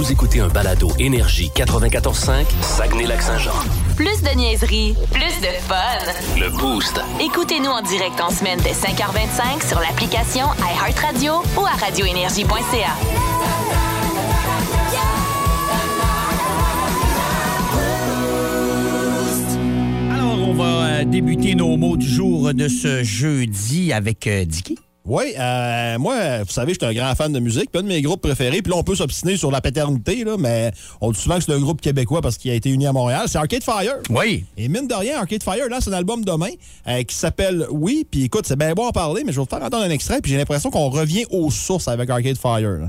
Vous écoutez un balado Énergie 94.5, Saguenay-Lac-Saint-Jean. Plus de niaiserie, plus de fun. Le Boost. Écoutez-nous en direct en semaine dès 5h25 sur l'application iHeartRadio ou à radioénergie.ca. Alors, on va euh, débuter nos mots du jour de ce jeudi avec euh, Dicky. Oui, euh, moi, vous savez, je suis un grand fan de musique. Puis un de mes groupes préférés, puis là, on peut s'obstiner sur la paternité, là, mais on dit souvent que c'est un groupe québécois parce qu'il a été uni à Montréal. C'est Arcade Fire. Oui. Et mine de rien, Arcade Fire, là, c'est un album demain euh, qui s'appelle Oui. Puis écoute, c'est bien beau en parler, mais je vais vous faire entendre un extrait, puis j'ai l'impression qu'on revient aux sources avec Arcade Fire. là.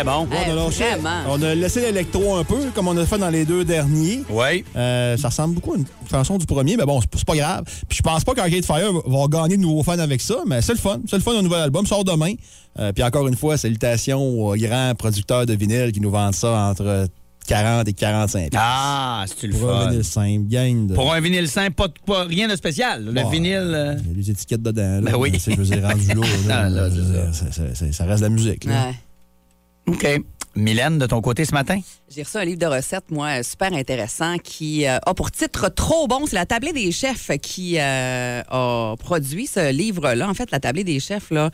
Très bon. On a, lâché- vraiment. on a laissé l'électro un peu, comme on a fait dans les deux derniers. Oui. Euh, ça ressemble beaucoup à une chanson du premier, mais bon, c'est pas grave. Puis je pense pas qu'Arcade Fire va- gagner de nouveaux fans avec ça, mais c'est le fun. C'est le fun d'un nouvel album, sort demain. Euh, puis encore une fois, salutations aux grands producteurs de vinyle qui nous vendent ça entre 40 et 45. Ah, c'est le Pour un fun? vinyle simple, gang de... Pour un vinyle simple, pas, de- pas- rien de spécial. Le Bon, vinyle. euh, Il y a des étiquettes dedans. Là, Ben oui. Je veux dire, rendu là, Ah, là, ça, reste de la musique. là. Ouais. OK. Mylène, de ton côté ce matin? J'ai reçu un livre de recettes, moi, super intéressant, qui euh, a pour titre Trop bon. C'est la tablée des chefs qui euh, a produit ce livre-là. En fait, la tablée des chefs, là,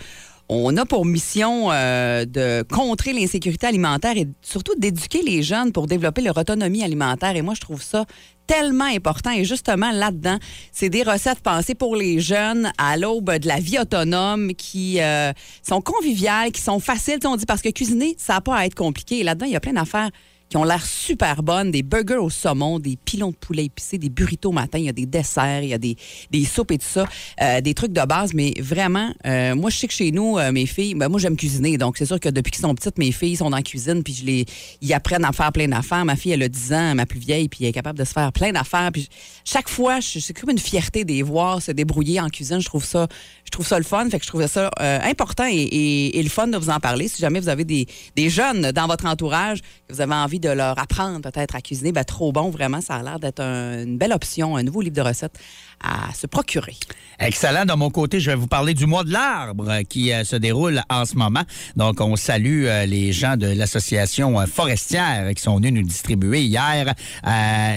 on a pour mission euh, de contrer l'insécurité alimentaire et surtout d'éduquer les jeunes pour développer leur autonomie alimentaire. Et moi, je trouve ça tellement important. Et justement, là-dedans, c'est des recettes pensées pour les jeunes à l'aube de la vie autonome qui euh, sont conviviales, qui sont faciles. On dit parce que cuisiner, ça n'a pas à être compliqué. Et là-dedans, il y a plein d'affaires qui ont l'air super bonnes, des burgers au saumon, des pilons de poulet épicés, des burritos au matin, il y a des desserts, il y a des, des soupes et tout ça, euh, des trucs de base, mais vraiment, euh, moi, je sais que chez nous, euh, mes filles, ben, moi, j'aime cuisiner, donc c'est sûr que depuis qu'ils sont petites, mes filles sont la cuisine, puis je les, ils apprennent à faire plein d'affaires. Ma fille, elle a 10 ans, ma plus vieille, puis elle est capable de se faire plein d'affaires, puis chaque fois, c'est comme une fierté de les voir se débrouiller en cuisine, je trouve ça, je trouve ça le fun, fait que je trouvais ça important et, et- et le fun de vous en parler. Si jamais vous avez des, des jeunes dans votre entourage, que vous avez envie de leur apprendre peut-être à cuisiner, ben, trop bon, vraiment, ça a l'air d'être un- une belle option, un nouveau livre de recettes à se procurer. Excellent. De mon côté, je vais vous parler du mois de l'arbre qui euh, se déroule en ce moment. Donc, on salue euh, les gens de l'association euh, forestière qui sont venus nous distribuer hier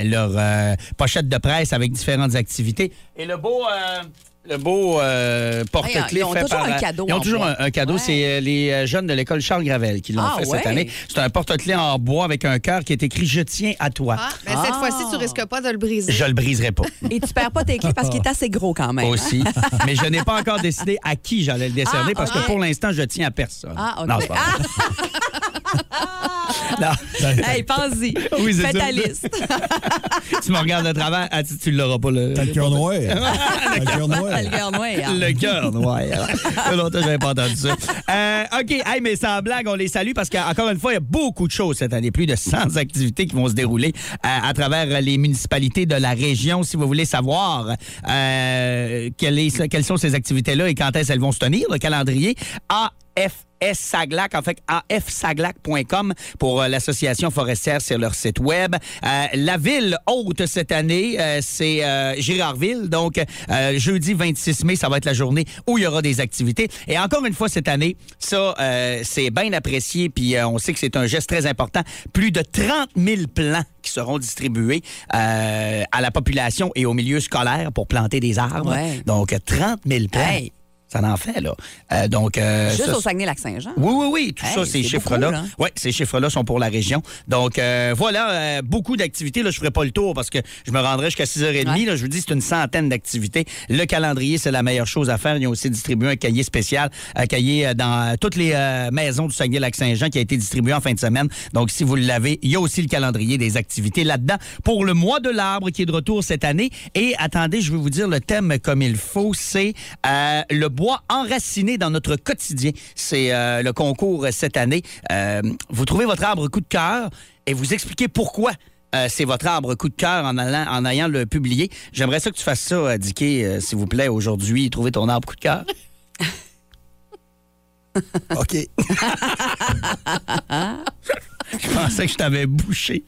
leur pochette de presse avec différentes activités. Et le beau... le beau euh, porte-clés Ils ont fait toujours par... un cadeau Ils ont toujours un, un cadeau. Ouais. C'est euh, les euh, jeunes de l'école Charles Gravel qui l'ont Ah, fait cette année. C'est un porte-clés en bois avec un cœur qui est écrit « Je tiens à toi Ah, mais cette Ah. fois-ci, tu risques pas de le briser. Je le briserai pas. Et tu perds pas tes clés parce qu'il est assez gros quand même. hein? aussi. Mais je n'ai pas encore décidé à qui j'allais le décerner Ah, parce ok. que pour l'instant, je tiens à personne. Ah, OK. Non, pas. Non. Hey, pense-y. Oui, Fais ta liste. tu me regardes de travers, ah, tu, tu l'auras pas le. T'as le cœur noir. T'as le cœur noir. Le cœur noir. Le cœur noir. Longtemps j'avais pas entendu ça. Euh, OK, hey, mais sans blague, on les salue parce qu'encore une fois, il y a beaucoup de choses cette année. Plus de 100 activités qui vont se dérouler euh, à travers les municipalités de la région. Si vous voulez savoir euh, quelle est- quelles sont ces activités-là et quand est-ce qu'elles vont se tenir, le calendrier AF Saglac, en fait, afsaglac.com pour euh, l'association forestière sur leur site web. Euh, la ville haute cette année, euh, c'est euh, Girardville. Donc, euh, jeudi 26 mai, ça va être la journée où il y aura des activités. Et encore une fois, cette année, ça, euh, c'est bien apprécié. Puis, euh, on sait que c'est un geste très important. Plus de 30 000 plants qui seront distribués euh, à la population et au milieu scolaire pour planter des arbres. Ouais. Donc, 30 000 plants. Hey. Ça en fait, là. Euh, donc, euh, Juste ça, au Saguenay-Lac-Saint-Jean. oui, oui, oui. Tout Hey, ça, ces chiffres-là. Oui, ces chiffres-là sont pour la région. Donc, euh, voilà, euh, beaucoup d'activités. Là, je ne ferai pas le tour parce que je me rendrai jusqu'à 6h30. Ouais. Là, je vous dis, c'est une centaine d'activités. Le calendrier, c'est la meilleure chose à faire. Ils ont aussi distribué un cahier spécial, un cahier euh, dans euh, toutes les maisons du Saguenay-Lac-Saint-Jean qui a été distribué en fin de semaine. Donc, si vous l'avez, il y a aussi le calendrier des activités là-dedans pour le mois de l'arbre qui est de retour cette année. Et attendez, je vais vous dire le thème comme il faut. C'est euh, le bois enraciné dans notre quotidien. C'est euh, le concours cette année. Euh, vous trouvez votre arbre coup de cœur et vous expliquez pourquoi euh, c'est votre arbre coup de cœur en, allant, en ayant le publié. J'aimerais ça que tu fasses ça, Dicky, s'il vous plaît, aujourd'hui, trouver ton arbre coup de cœur. OK. Je pensais que je t'avais bouché.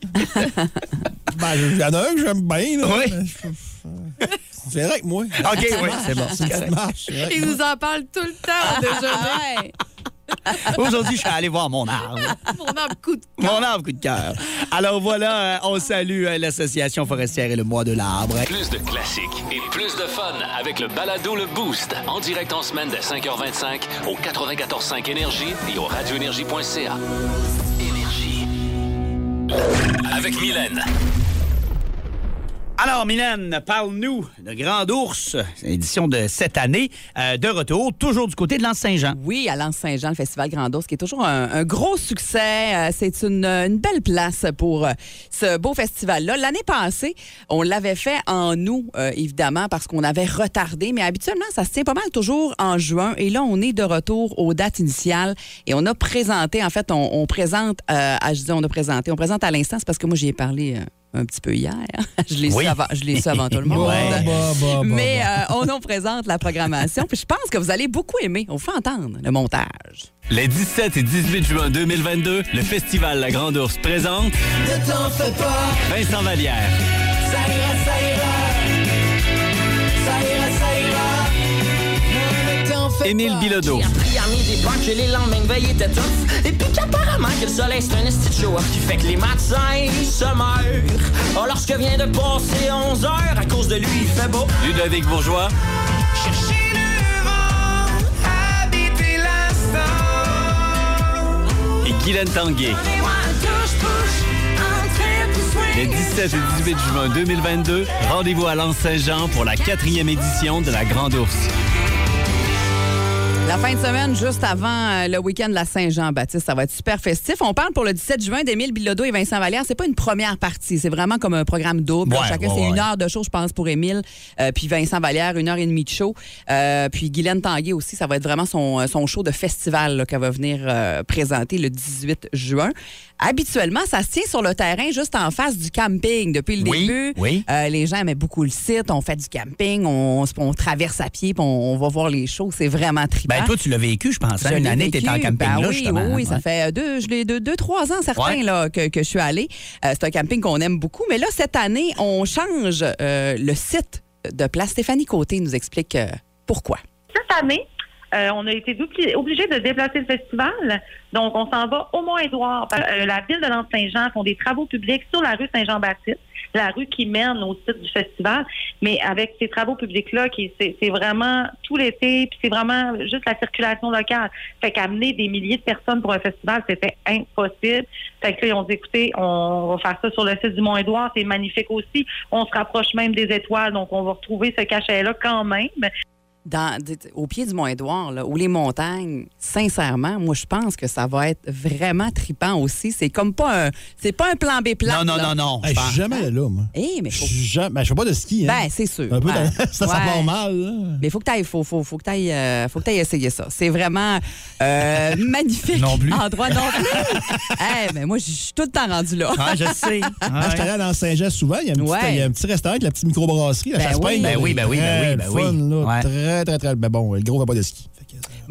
Ben, il y en a un que j'aime bien, là. Oui. mais C'est vrai que moi. OK, oui, c'est bon. Petite marche. Il nous en parle tout le temps au déjeuner. Aujourd'hui, je suis allé voir mon arbre. Mon arbre coup de Mon arbre coup de cœur. Alors voilà, euh, on salue euh, l'Association forestière et le mois de l'arbre. Plus de classiques et plus de fun avec le balado Le Boost. En direct en semaine dès 5h25 au 94.5 Énergie et au radioénergie.ca. Énergie. Avec Mylène. Alors, Mylène, parle-nous de Grand Ours, édition de cette année, euh, de retour, toujours du côté de l'Anse-Saint-Jean. Oui, à l'Anse-Saint-Jean, le Festival Grand Ours, qui est toujours un, gros succès. Euh, C'est une, belle place pour euh, ce beau festival-là. L'année passée, on l'avait fait en août, évidemment, parce qu'on avait retardé, mais habituellement, ça se tient pas mal toujours en juin. Et là, on est de retour aux dates initiales et on a présenté, en fait, on, présente, à, je dis on on présente à l'instant, c'est parce que moi, j'y ai parlé. Un petit peu hier. je l'ai Oui. su, avant, je l'ai su avant tout le monde. Bah, bah, bah, bah, Mais euh, on nous présente la programmation. Puis je pense que vous allez beaucoup aimer. On fait entendre le montage. Les 17 et 18 juin 2022, le festival La Grande Ourse présente Vincent Vallière, Émile Bilodeau, des les lendemains étaient tough. Et puis qu'apparemment que le soleil c'est un esti show qui fait que les matins se meurent. Oh, lorsque vient de passer 11 heures, à cause de lui il fait beau. Ludovic Bourgeois, Chercher le vent, habiter l'instant. et Guylaine Tanguay. Les 17 et 18 juin 2022, rendez-vous à Lens-Saint-Jean pour la quatrième édition de La Grande Ourse. La fin de semaine, juste avant euh, le week-end de la Saint-Jean-Baptiste, ça va être super festif. On parle pour le 17 juin d'Émile Bilodeau et Vincent Vallière. C'est pas une première partie, c'est vraiment comme un programme double. Ouais, Chacun, ouais, c'est ouais. une heure de show, je pense, pour Émile. Euh, puis Vincent Vallière, une heure et demie de show. Euh, puis Guylaine Tanguay aussi, ça va être vraiment son, son show de festival qu'elle va venir euh, présenter le 18 juin. Habituellement, ça se tient sur le terrain juste en face du camping depuis le Oui, début. oui. Euh, les gens aimaient beaucoup le site. On fait du camping, on, on traverse à pied, puis on, on va voir les shows. C'est vraiment trippant. Ben, toi, tu l'as vécu, je pense. hein? Je Une année, tu étais en camping Ben là, oui, justement. Oui, oui, ça fait deux, je l'ai deux, deux, trois ans certains Ouais. là, que, que je suis allée. Euh, c'est un camping qu'on aime beaucoup. Mais là, cette année, on change euh, le site de place. Stéphanie Côté nous explique euh, pourquoi. cette année, euh, on a été obligé de déplacer le festival. Donc, on s'en va au Mont-Édouard. Euh, la ville de Lens-Saint-Jean font des travaux publics sur la rue Saint-Jean-Baptiste, la rue qui mène au site du festival. Mais avec ces travaux publics-là, qui c'est vraiment tout l'été, puis c'est vraiment juste la circulation locale. Fait qu'amener des milliers de personnes pour un festival, c'était impossible. Fait que là, ont dit, écoutez, on va faire ça sur le site du Mont-Édouard. C'est magnifique aussi. On se rapproche même des étoiles, donc on va retrouver ce cachet-là quand même. Dans, au pied du Mont-Édouard, là, ou les montagnes, sincèrement, moi, je pense que ça va être vraiment tripant aussi. C'est comme pas un, c'est pas un plan B Non, plat. non, non, non. Hey, je suis jamais allé là, moi. Eh, mais Je faut, jamais- ben, je fais pas de ski. Hein. ben, c'est sûr. Un peu Ouais. dans- ça, ça Ouais. part mal. là. Mais faut que tu faut, faut, faut que t'ailles, euh, faut que t'ailles essayer ça. C'est vraiment euh, magnifique. Non plus. Endroit non plus. Eh, mais moi, je suis tout le temps rendu là. Ah, je sais. Ah, je suis allé dans Saint-Jean souvent. Il y, a un petit, Ouais. il y a un petit restaurant avec la petite microbrasserie, la Ben chasse oui. Ben oui, ben oui, ben oui, ben oui. fun, là. Ouais. Très, très, très. Ben bon, le gros va pas de ski.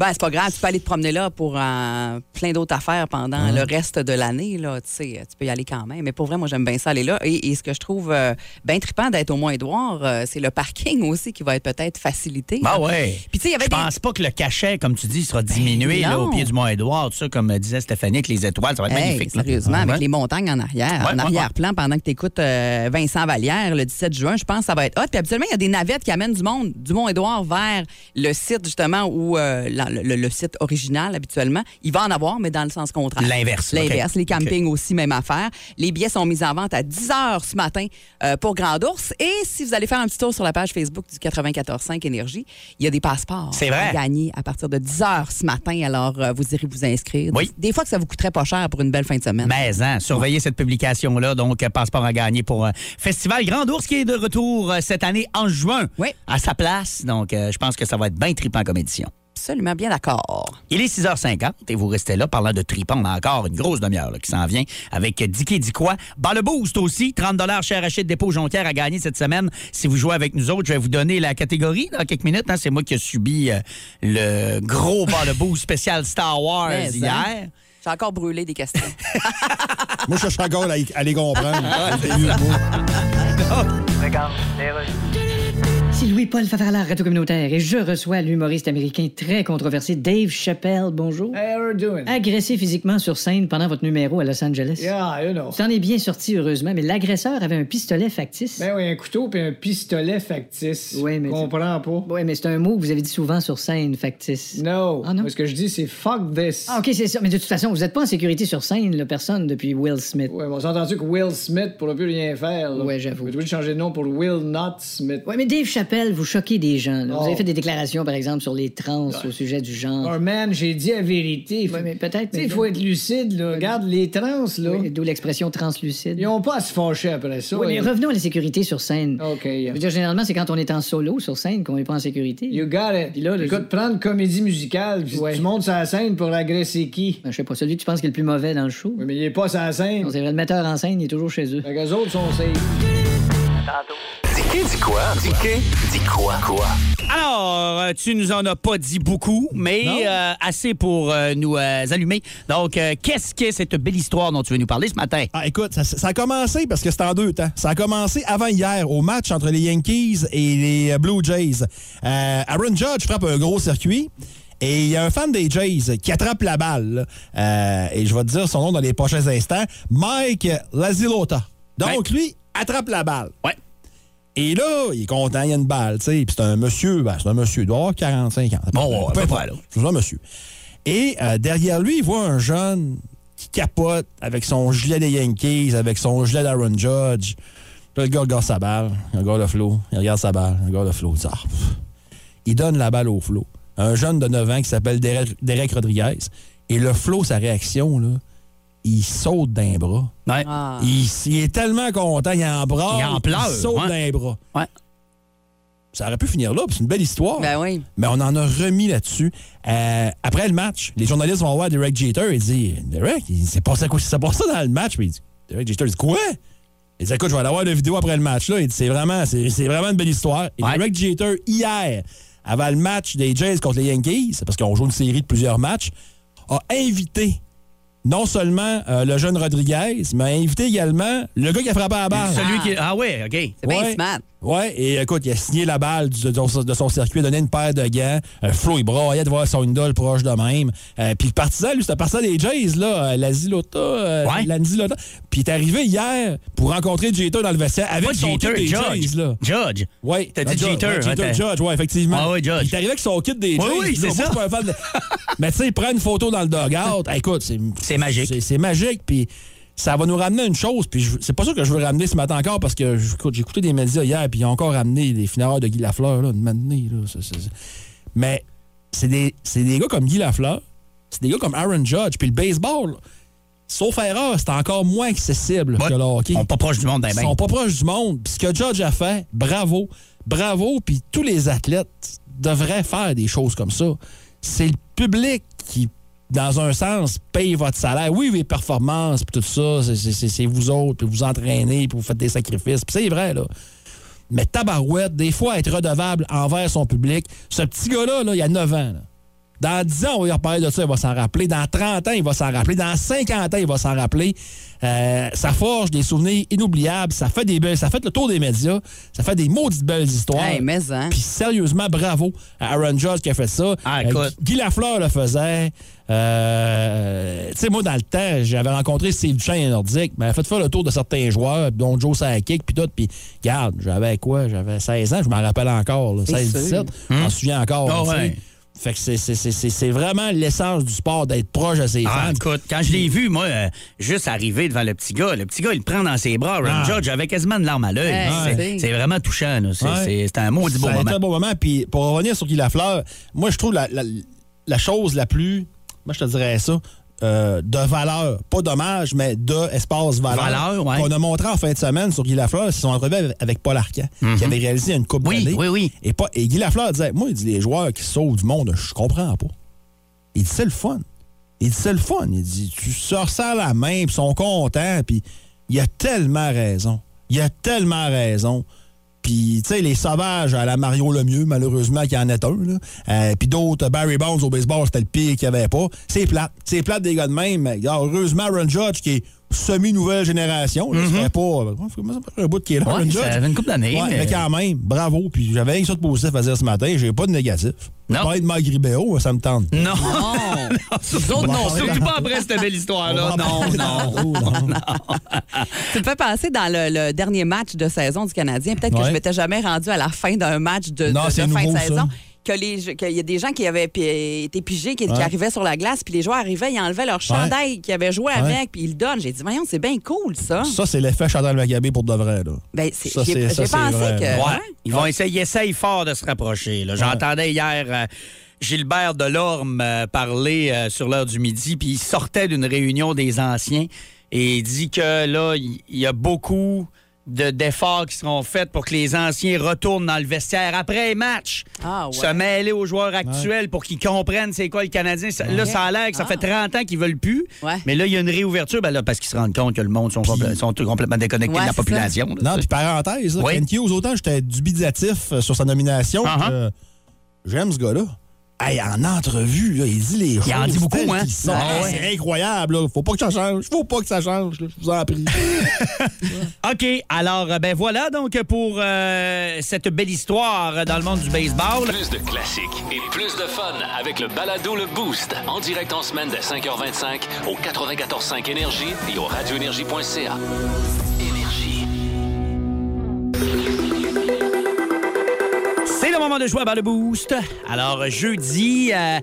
Que, Ben, c'est pas grave, tu peux aller te promener là pour euh, plein d'autres affaires pendant le reste de l'année. Là, tu sais, tu peux y aller quand même. Mais pour vrai, moi, j'aime bien ça aller là. Et, et ce que je trouve euh, bien trippant d'être au Mont-Édouard, euh, c'est le parking aussi qui va être peut-être facilité. Ben ouais. Puis, tu sais, Je des- pense pas que le cachet, comme tu dis, sera diminué Ben là, au pied du Mont-Édouard. Tout ça, comme disait Stéphanie, avec les étoiles, ça va être Hey, magnifique. là. Sérieusement, Ouais. avec les montagnes en arrière, Ouais, en ouais, arrière-plan, pendant que tu écoutes Vincent Vallière le 17 juin, je pense que ça va être hot. Puis habituellement, il y a des navettes qui amènent du monde du Mont-Édouard vers le site, justement, où la- le, le site original, habituellement. Il va en avoir, mais dans le sens contraire. L'inverse, L'inverse. Les campings aussi, même affaire. Les billets sont mis en vente à 10 h ce matin euh, pour Grand Ours. Et si vous allez faire un petit tour sur la page Facebook du 94.5 Énergie, il y a des passeports vrai. à gagner à partir de 10 h ce matin. Alors, euh, vous irez vous inscrire. Oui. Des fois que ça vous coûterait pas cher pour une belle fin de semaine. Mais hein, surveillez cette publication-là. Donc, euh, passeport à gagner pour euh, Festival Grand Ours qui est de retour cette année en juin Oui. à sa place. Donc, je pense que ça va être bien trippant comme édition. Absolument bien d'accord. Il est 6h50 et vous restez là parlant de tripon. On a encore une grosse demi-heure là, qui s'en vient avec Dicky Diquois. Bas le boost aussi, 30 chez Rachid Dépôt Jonquière à gagner cette semaine. Si vous jouez avec nous autres, je vais vous donner la catégorie dans quelques minutes. hein. C'est moi qui ai subi euh, le gros bas le boost spécial Star Wars Mais, hein. hier. J'ai encore brûlé des questions. Moi, je cherche encore à, à les comprendre. Ici Louis-Paul Favarlard, Radio Communautaire, et je reçois l'humoriste américain très controversé Dave Chappelle. Bonjour. Hey, how are you doing? Agressé physiquement sur scène pendant votre numéro à Los Angeles. Yeah, you know. Vous en est bien sorti, heureusement, mais l'agresseur avait un pistolet factice. Ben oui, un couteau puis un pistolet factice. Oui, mais- Comprends pas. Oui, mais c'est un mot que vous avez dit souvent sur scène, factice. No. Ah, non? Moi, Ce que je dis, c'est fuck this. Ah, OK, c'est ça. Mais de toute façon, vous n'êtes pas en sécurité sur scène, là, personne, depuis Will Smith. Mais on s'est entendu que Will Smith pourra plus rien faire. Ouais, j'avoue. Tu veux changer de nom pour Will Not Smith. Oui, mais Dave Chappelle, vous choquez des gens. là. Vous Oh. avez fait des déclarations, par exemple, sur les trans au sujet du genre. Oh man, j'ai dit la vérité. Ouais, mais peut-être. Tu sais, mais- il faut être lucide, là. Regarde, les trans, là. Oui, D'où l'expression translucide. Ils ont pas à se fâcher après ça. Oui, mais Ils- revenons à la sécurité sur scène. OK. Je veux dire, généralement, c'est quand on est en solo sur scène qu'on n'est pas en sécurité. You got it. Puis là, le- Écoute, prendre comédie musicale, puis Ouais. tu montes sur la scène pour agresser qui? Ben, je sais pas, celui que tu penses qui est le plus mauvais dans le show. Oui, mais il est pas sur la scène. C'est vrai, le metteur en scène, il est toujours chez eux. Fait qu'eux autres sont safe. Dis quoi? Dis Dis quoi? Quoi? Alors, euh, tu nous en as pas dit beaucoup, mais euh, assez pour euh, nous euh, allumer. Donc, euh, qu'est-ce que cette belle histoire dont tu veux nous parler ce matin? Ah, écoute, ça, ça a commencé parce que c'était en deux temps. Ça a commencé avant hier au match entre les Yankees et les Blue Jays. Euh, Aaron Judge frappe un gros circuit. Et il y a un fan des Jays qui attrape la balle. là. Euh, et je vais te dire son nom dans les prochains instants. Mike Lazilota. Donc, lui, attrape la balle. Ouais. Et là, il est content, il y a une balle, tu sais. Puis c'est un monsieur, ben, c'est un monsieur, il doit avoir 45 ans. Bon, à peu près, là. C'est un monsieur. Et euh, derrière lui, il voit un jeune qui capote avec son gilet des Yankees, avec son gilet d'Aaron Judge. Là, le gars regarde sa balle, il regarde le flot, il regarde sa balle, il regarde le flot. Il Ah. Il donne la balle au flot. Un jeune de 9 ans qui s'appelle Derek, Derek Rodriguez. Et le flot, sa réaction, là, il saute d'un bras. Ouais. Ah. Il, il est tellement content, il en braille. Il en pleure, saute ouais. d'un bras. Ouais. Ça aurait pu finir là, c'est une belle histoire. Ben oui. Mais on en a remis là-dessus. Euh, après le match, les journalistes vont voir Derek Jeter et dit Derek, il s'est passé quoi? Ça dans le match? Puis il dit, Derek Jeter dit Quoi? Il dit Écoute, je vais aller voir la vidéo après le match. Là. Il dit C'est vraiment, c'est vraiment une belle histoire. Et Ouais. Derek Jeter, hier, avant le match des Jays contre les Yankees, parce qu'on joue une série de plusieurs matchs, a invité non seulement euh, le jeune Rodriguez, mais a invité également le gars qui a frappé à la balle. Celui qui. Ah ouais, OK. C'est bien Ouais. smart. Ouais, et écoute, il a signé la balle du- de, son- de son circuit, donné une paire de gants. Euh, Flo, il broyait de voir son idole proche de même. Euh, puis le partisan, lui, c'était un partisan des Jays, là, euh, la Zilota. euh, Ouais. La Zilota. Puis il est arrivé hier pour rencontrer Jeter dans le vestiaire avec Pas son Jeter, kit des Judge. Jays, là. Judge. Ouais. T'as dit Jeter, ouais, Jeter, Judge, ouais, effectivement. Ah ouais, Judge. Il est arrivé avec son kit des Oui, Jays. oui, c'est. Moi, ça. je suis pas un fan de- Mais tu sais, il prend une photo dans le dugout. Écoute, c'est... C'est magique. C'est, magique, puis ça va nous ramener à une chose, puis c'est pas ça que je veux ramener ce matin encore, parce que j'ai écouté des médias hier, puis ils ont encore ramené les finards de Guy Lafleur, là, une matinée, là. ça, ça, ça. Mais c'est des, des gars comme Guy Lafleur, c'est des gars comme Aaron Judge, puis le baseball, sauf erreur, c'est encore moins accessible Ouais. que le hockey. Ils sont pas proches du monde, ben, Ils ben. sont pas proches du monde. Puis ce que Judge a fait, bravo. Bravo. Puis tous les athlètes devraient faire des choses comme ça. C'est le public qui, dans un sens, paye votre salaire. Oui, les performances, puis tout ça, c'est- vous autres, puis vous entraînez, puis vous faites des sacrifices. Puis c'est vrai, là. Mais tabarouette, des fois, être redevable envers son public. Ce petit gars-là, là, il a 9 ans. là. Dans 10 ans, on va reparler de ça, il va s'en rappeler. Dans 30 ans, il va s'en rappeler. Dans 50 ans, il va s'en rappeler. Euh, ça forge des souvenirs inoubliables. Ça fait des belles, ça fait le tour des médias. Ça fait des maudites belles histoires. Hey, mais hein. Puis sérieusement, bravo à Aaron Judge qui a fait ça. Ah, Euh, écoute. Guy Lafleur le faisait. Euh, tu sais, moi, dans le temps, j'avais rencontré Steve Duchesne Nordique. Ben, fait faire le tour de certains joueurs, dont Joe Sakic, puis tout. Puis, regarde, j'avais quoi? J'avais 16 ans, je m'en rappelle encore. là, 16, 17. Je m'en souviens encore. Ah ouais. Fait que c'est- c'est- c'est c'est- c'est vraiment l'essence du sport d'être proche de ses Ah, fans. écoute, quand je l'ai vu, moi, euh, juste arriver devant le petit gars, le petit gars, il le prend dans ses bras. Ah. Judge avait quasiment une larme à l'œil. Hey, C'est- c'est- c'est vraiment touchant. là. C'est Ouais. c'est- c'est un maudit beau moment. un bon moment. Puis pour revenir sur Guy Lafleur, moi, je trouve la, la, la chose la plus. Moi, je te dirais ça. Euh, de valeur. Pas d'hommage, mais de espace valeur. Valeur, ouais. Qu'on a montré en fin de semaine sur Guy Lafleur. Ils se sont entrevus avec, avec Paul Arcan, qui avait réalisé une coupe Mhm. Oui, oui, oui. Et, pas- et Guy Lafleur disait Moi, il dit les joueurs qui sauvent du monde, je comprends pas. Il dit c'est le fun. Il dit c'est le fun. Il dit tu sors ça à la main, puis ils sont contents, puis il a tellement raison. Il a tellement raison. Puis, tu sais, les sauvages à la Mario Lemieux, malheureusement, qu'il y en est un. Euh, Puis d'autres, Barry Bonds au baseball, c'était le pire qu'il n'y avait pas. C'est plate. C'est plate des gars de même. Regarde, heureusement, Aaron Judge, qui est semi-nouvelle génération, là, ça fait pas... ça fait un bout qui est là. Ouais, Aaron ça Judge. fait une couple d'années, Ouais, mais- mais quand même, bravo. Puis j'avais rien ça de positif à dire ce matin. J'ai pas de négatif. Non. Pas de Mike Ribeiro, ça me tente. Non. Nous autres, non. Surtout pas après cette belle histoire-là. Non, non. Tu me fais penser dans le, le dernier match de saison du Canadien. Peut-être que Ouais. je m'étais jamais rendu à la fin d'un match de, Non, de- fin nouveau, de ça. Que les, qu'il y a des gens qui avaient pi- été pigés, qui, qui Ouais. arrivaient sur la glace, puis les joueurs arrivaient, ils enlevaient leur chandail qu'ils avaient joué Ouais. avec, puis ils le donnent. J'ai dit, voyons, c'est bien cool, ça. Ça, c'est l'effet Chantal Macabé pour de vrai. Là. Ben, c'est- Ça, j'ai c'est- ça, j'ai c'est pensé vrai. que. Ouais. ouais. Ils vont essayer, ils essayent fort de se rapprocher. là. J'entendais hier euh, Gilbert Delorme euh, parler euh, sur l'heure du midi, puis il sortait d'une réunion des anciens et il dit que là, il il y, a beaucoup de- d'efforts qui seront faits pour que les anciens retournent dans le vestiaire après les matchs. Ah, ouais. Se mêler aux joueurs actuels pour qu'ils comprennent c'est quoi le Canadien. Ça- Là, ça a l'air que ça fait 30 ans qu'ils veulent plus. Ouais. Mais là, il y a une réouverture ben là, parce qu'ils se rendent compte que le monde sont, compl- sont complètement déconnectés Ouais, de la population. là, Non, tu puis parenthèse, là, Oui. Ken Hughes, autant j'étais dubitatif euh, sur sa nomination, que j'aime ce gars-là. Hey, en entrevue, là, il dit les choses. en dit beaucoup, hein? Ah ouais. C'est incroyable. Là. Faut pas que ça change. Faut pas que ça change. Je vous en prie. OK, alors, euh, ben voilà donc pour euh, cette belle histoire dans le monde du baseball. Plus de classiques et plus de fun avec le balado Le Boost. En direct en semaine dès 5h25 au 94.5 Énergie et au radioénergie.ca. Énergie. Moment de jouer à Balle Boost. Alors, jeudi, euh,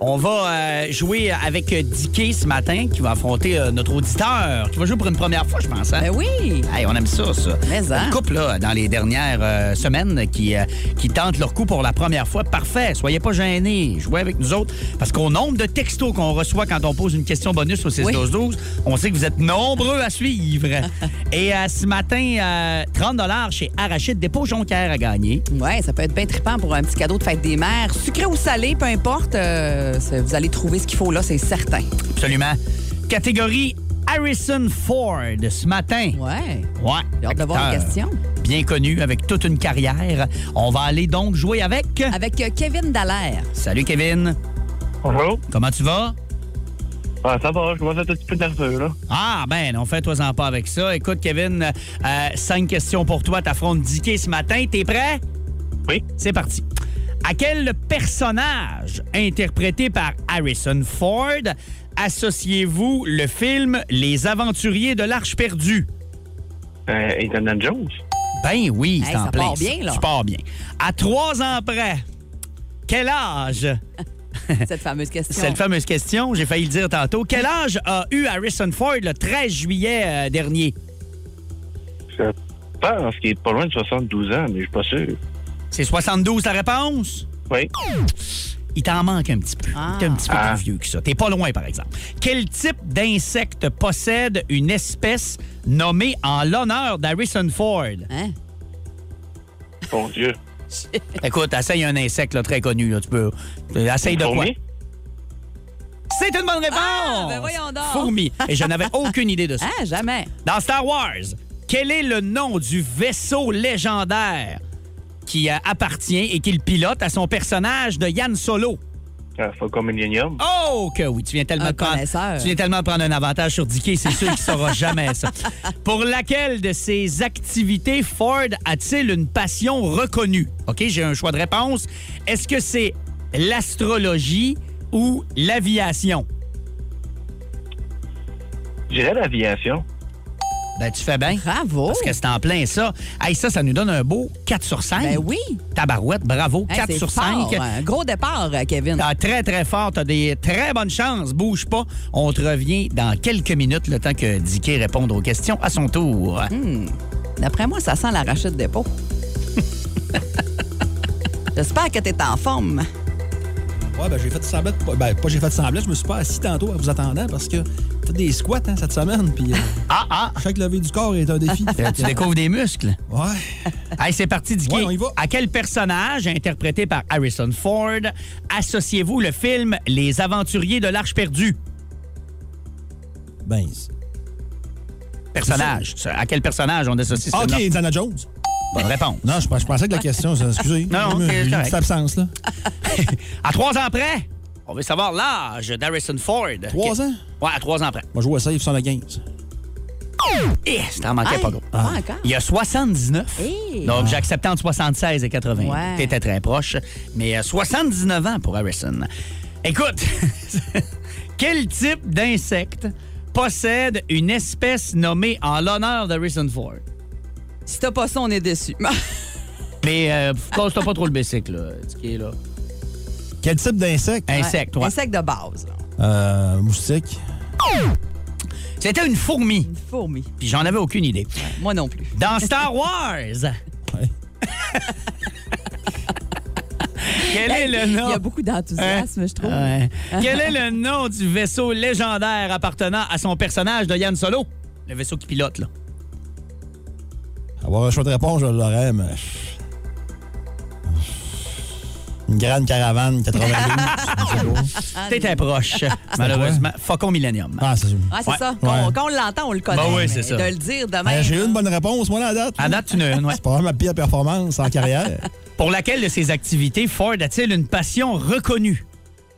on va euh, jouer avec Dicky ce matin, qui va affronter euh, notre auditeur, qui va jouer pour une première fois, je pense. hein? Ben oui. Hey, on aime ça, ça. Mais hein. Une couple, là, dans les dernières semaines, qui, qui tentent leur coup pour la première fois. Parfait. Soyez pas gênés. Jouez avec nous autres. Parce qu'au nombre de textos qu'on reçoit quand on pose une question bonus au 6-12-12, on sait que vous êtes nombreux à suivre. Et ce matin, euh, 30 chez Arachide Dépôt Jonquière à gagner. Ouais, ça peut être bien trippant pour un petit cadeau de fête des mères. Sucré ou salé, peu importe. euh, vous allez trouver ce qu'il faut là, c'est certain. Absolument. Catégorie Harrison Ford ce matin. Ouais. Ouais. J'ai hâte de voir les questions. Bien connu avec toute une carrière. On va aller donc jouer avec. Avec euh, Kevin Dallaire. Salut Kevin. Bonjour. Comment tu vas? Ah, ça va, je commence à être un petit peu nerveux, là. Ah, ben non, fais-toi-en pas avec ça. Écoute, Kevin, euh, cinq questions pour toi. T'affrontes Dicky ce matin. T'es prêt? Oui. C'est parti. À quel personnage interprété par Harrison Ford associez-vous le film Les Aventuriers de l'Arche perdue? Euh, Indiana Jones. Ben oui, Hey, c'est en ça plein. part bien, là. Tu pars bien. À trois ans près, quel âge? Cette fameuse question. Cette fameuse question, j'ai failli le dire tantôt. Quel âge a eu Harrison Ford le 13 juillet euh, dernier? Je pense qu'il est pas loin de 72 ans, mais je suis pas sûr. C'est 72 la réponse? Oui. Il t'en manque un petit peu. Ah. T'es un petit peu Ah. plus vieux que ça. T'es pas loin, par exemple. Quel type d'insecte possède une espèce nommée en l'honneur d'Harrison Ford? Hein? Bon Dieu. Écoute, essaye un insecte là, très connu. Là, tu peux. euh, Essaye de quoi? C'est une bonne réponse! Ah, ben voyons donc. Fourmi. Et je n'avais aucune idée de ça. Hein, jamais. Dans Star Wars, quel est le nom du vaisseau légendaire qui euh, appartient et qu'il pilote à son personnage de Yann Solo? Ah, Falcon Millennium. Oh que oui, tu viens tellement Un de prendre, connaisseur. tu viens tellement de prendre un avantage sur Dicky, c'est sûr qu'il saura jamais ça. Pour laquelle de ces activités Ford a-t-il une passion reconnue? OK, j'ai un choix de réponse. Est-ce que c'est l'astrologie ou l'aviation? Je dirais l'aviation. Ben tu fais bien. Bravo. Parce que c'est en plein ça. Hey, ça, ça nous donne un beau 4 sur 5. Ben oui. Tabarouette, bravo. Hey, 4 c'est sur fort, 5. Un gros départ, euh, Kevin. T'as très, très fort. T'as des très bonnes chances. Bouge pas. On te revient dans quelques minutes, le temps que Dicky réponde aux questions à son tour. Hmm. D'après moi, ça sent l'arrachide de dépôt. J'espère que t'es en forme. Ouais, ben j'ai fait semblant. Ben, pas j'ai fait semblant, je me suis pas assis tantôt en vous attendant parce que fait des squats hein, cette semaine. Puis euh, Ah, ah! chaque levée du corps est un défi. Tu découvres des muscles. Ouais. Hey, c'est parti, Dicky. Ouais, on y va. À quel personnage, interprété par Harrison Ford, associez-vous le film Les Aventuriers de l'Arche perdue? Ben. Personnage. À quel personnage on associe Ah, OK, nom? Indiana Jones. Bonne réponse. Non, je, je pensais que la question, excusez. Non, non, c'est correct. absence, là. À trois ans près, on veut savoir l'âge d'Harrison Ford. Trois ans? Ouais, à trois ans près. Moi, je vois ça, il 75. Eh, ça t'en manquait Hey, pas gros. pas encore. Il y a 79. Hey. Donc, j'acceptais entre 76 et 80. Ouais. T'étais très proche. Mais euh, 79 ans pour Harrison. Écoute, quel type d'insecte possède une espèce nommée en l'honneur d'Harrison Ford? Si t'as pas ça, on est déçus. Mais euh, casse-toi pas trop le bicycle, là, ce qui est là. Quel type d'insecte? Insecte, ouais. Insecte de base. là. Euh, moustique. C'était une fourmi. Une fourmi. Puis j'en avais aucune idée. Moi non plus. Dans Star Wars, Ouais. quel est le Il nom? y a beaucoup d'enthousiasme, je trouve. Ouais. Quel est le nom du vaisseau légendaire appartenant à son personnage de Yann Solo? Le vaisseau qui pilote, là. Avoir un choix de réponse, je l'aurais, mais. Une grande caravane 92. je sais pas. T'étais proche, malheureusement. Faucon Millennium. ah, c'est sûr. Ah, c'est Ouais. ça. Quand, Ouais. quand on l'entend, on le connaît. Ben oui, c'est ça. De le dire demain. Euh, J'ai eu une bonne réponse, moi, à date. À date, tu n'as une, ouais. C'est pas vraiment ma pire performance en carrière. Pour laquelle de ses activités Ford a-t-il une passion reconnue?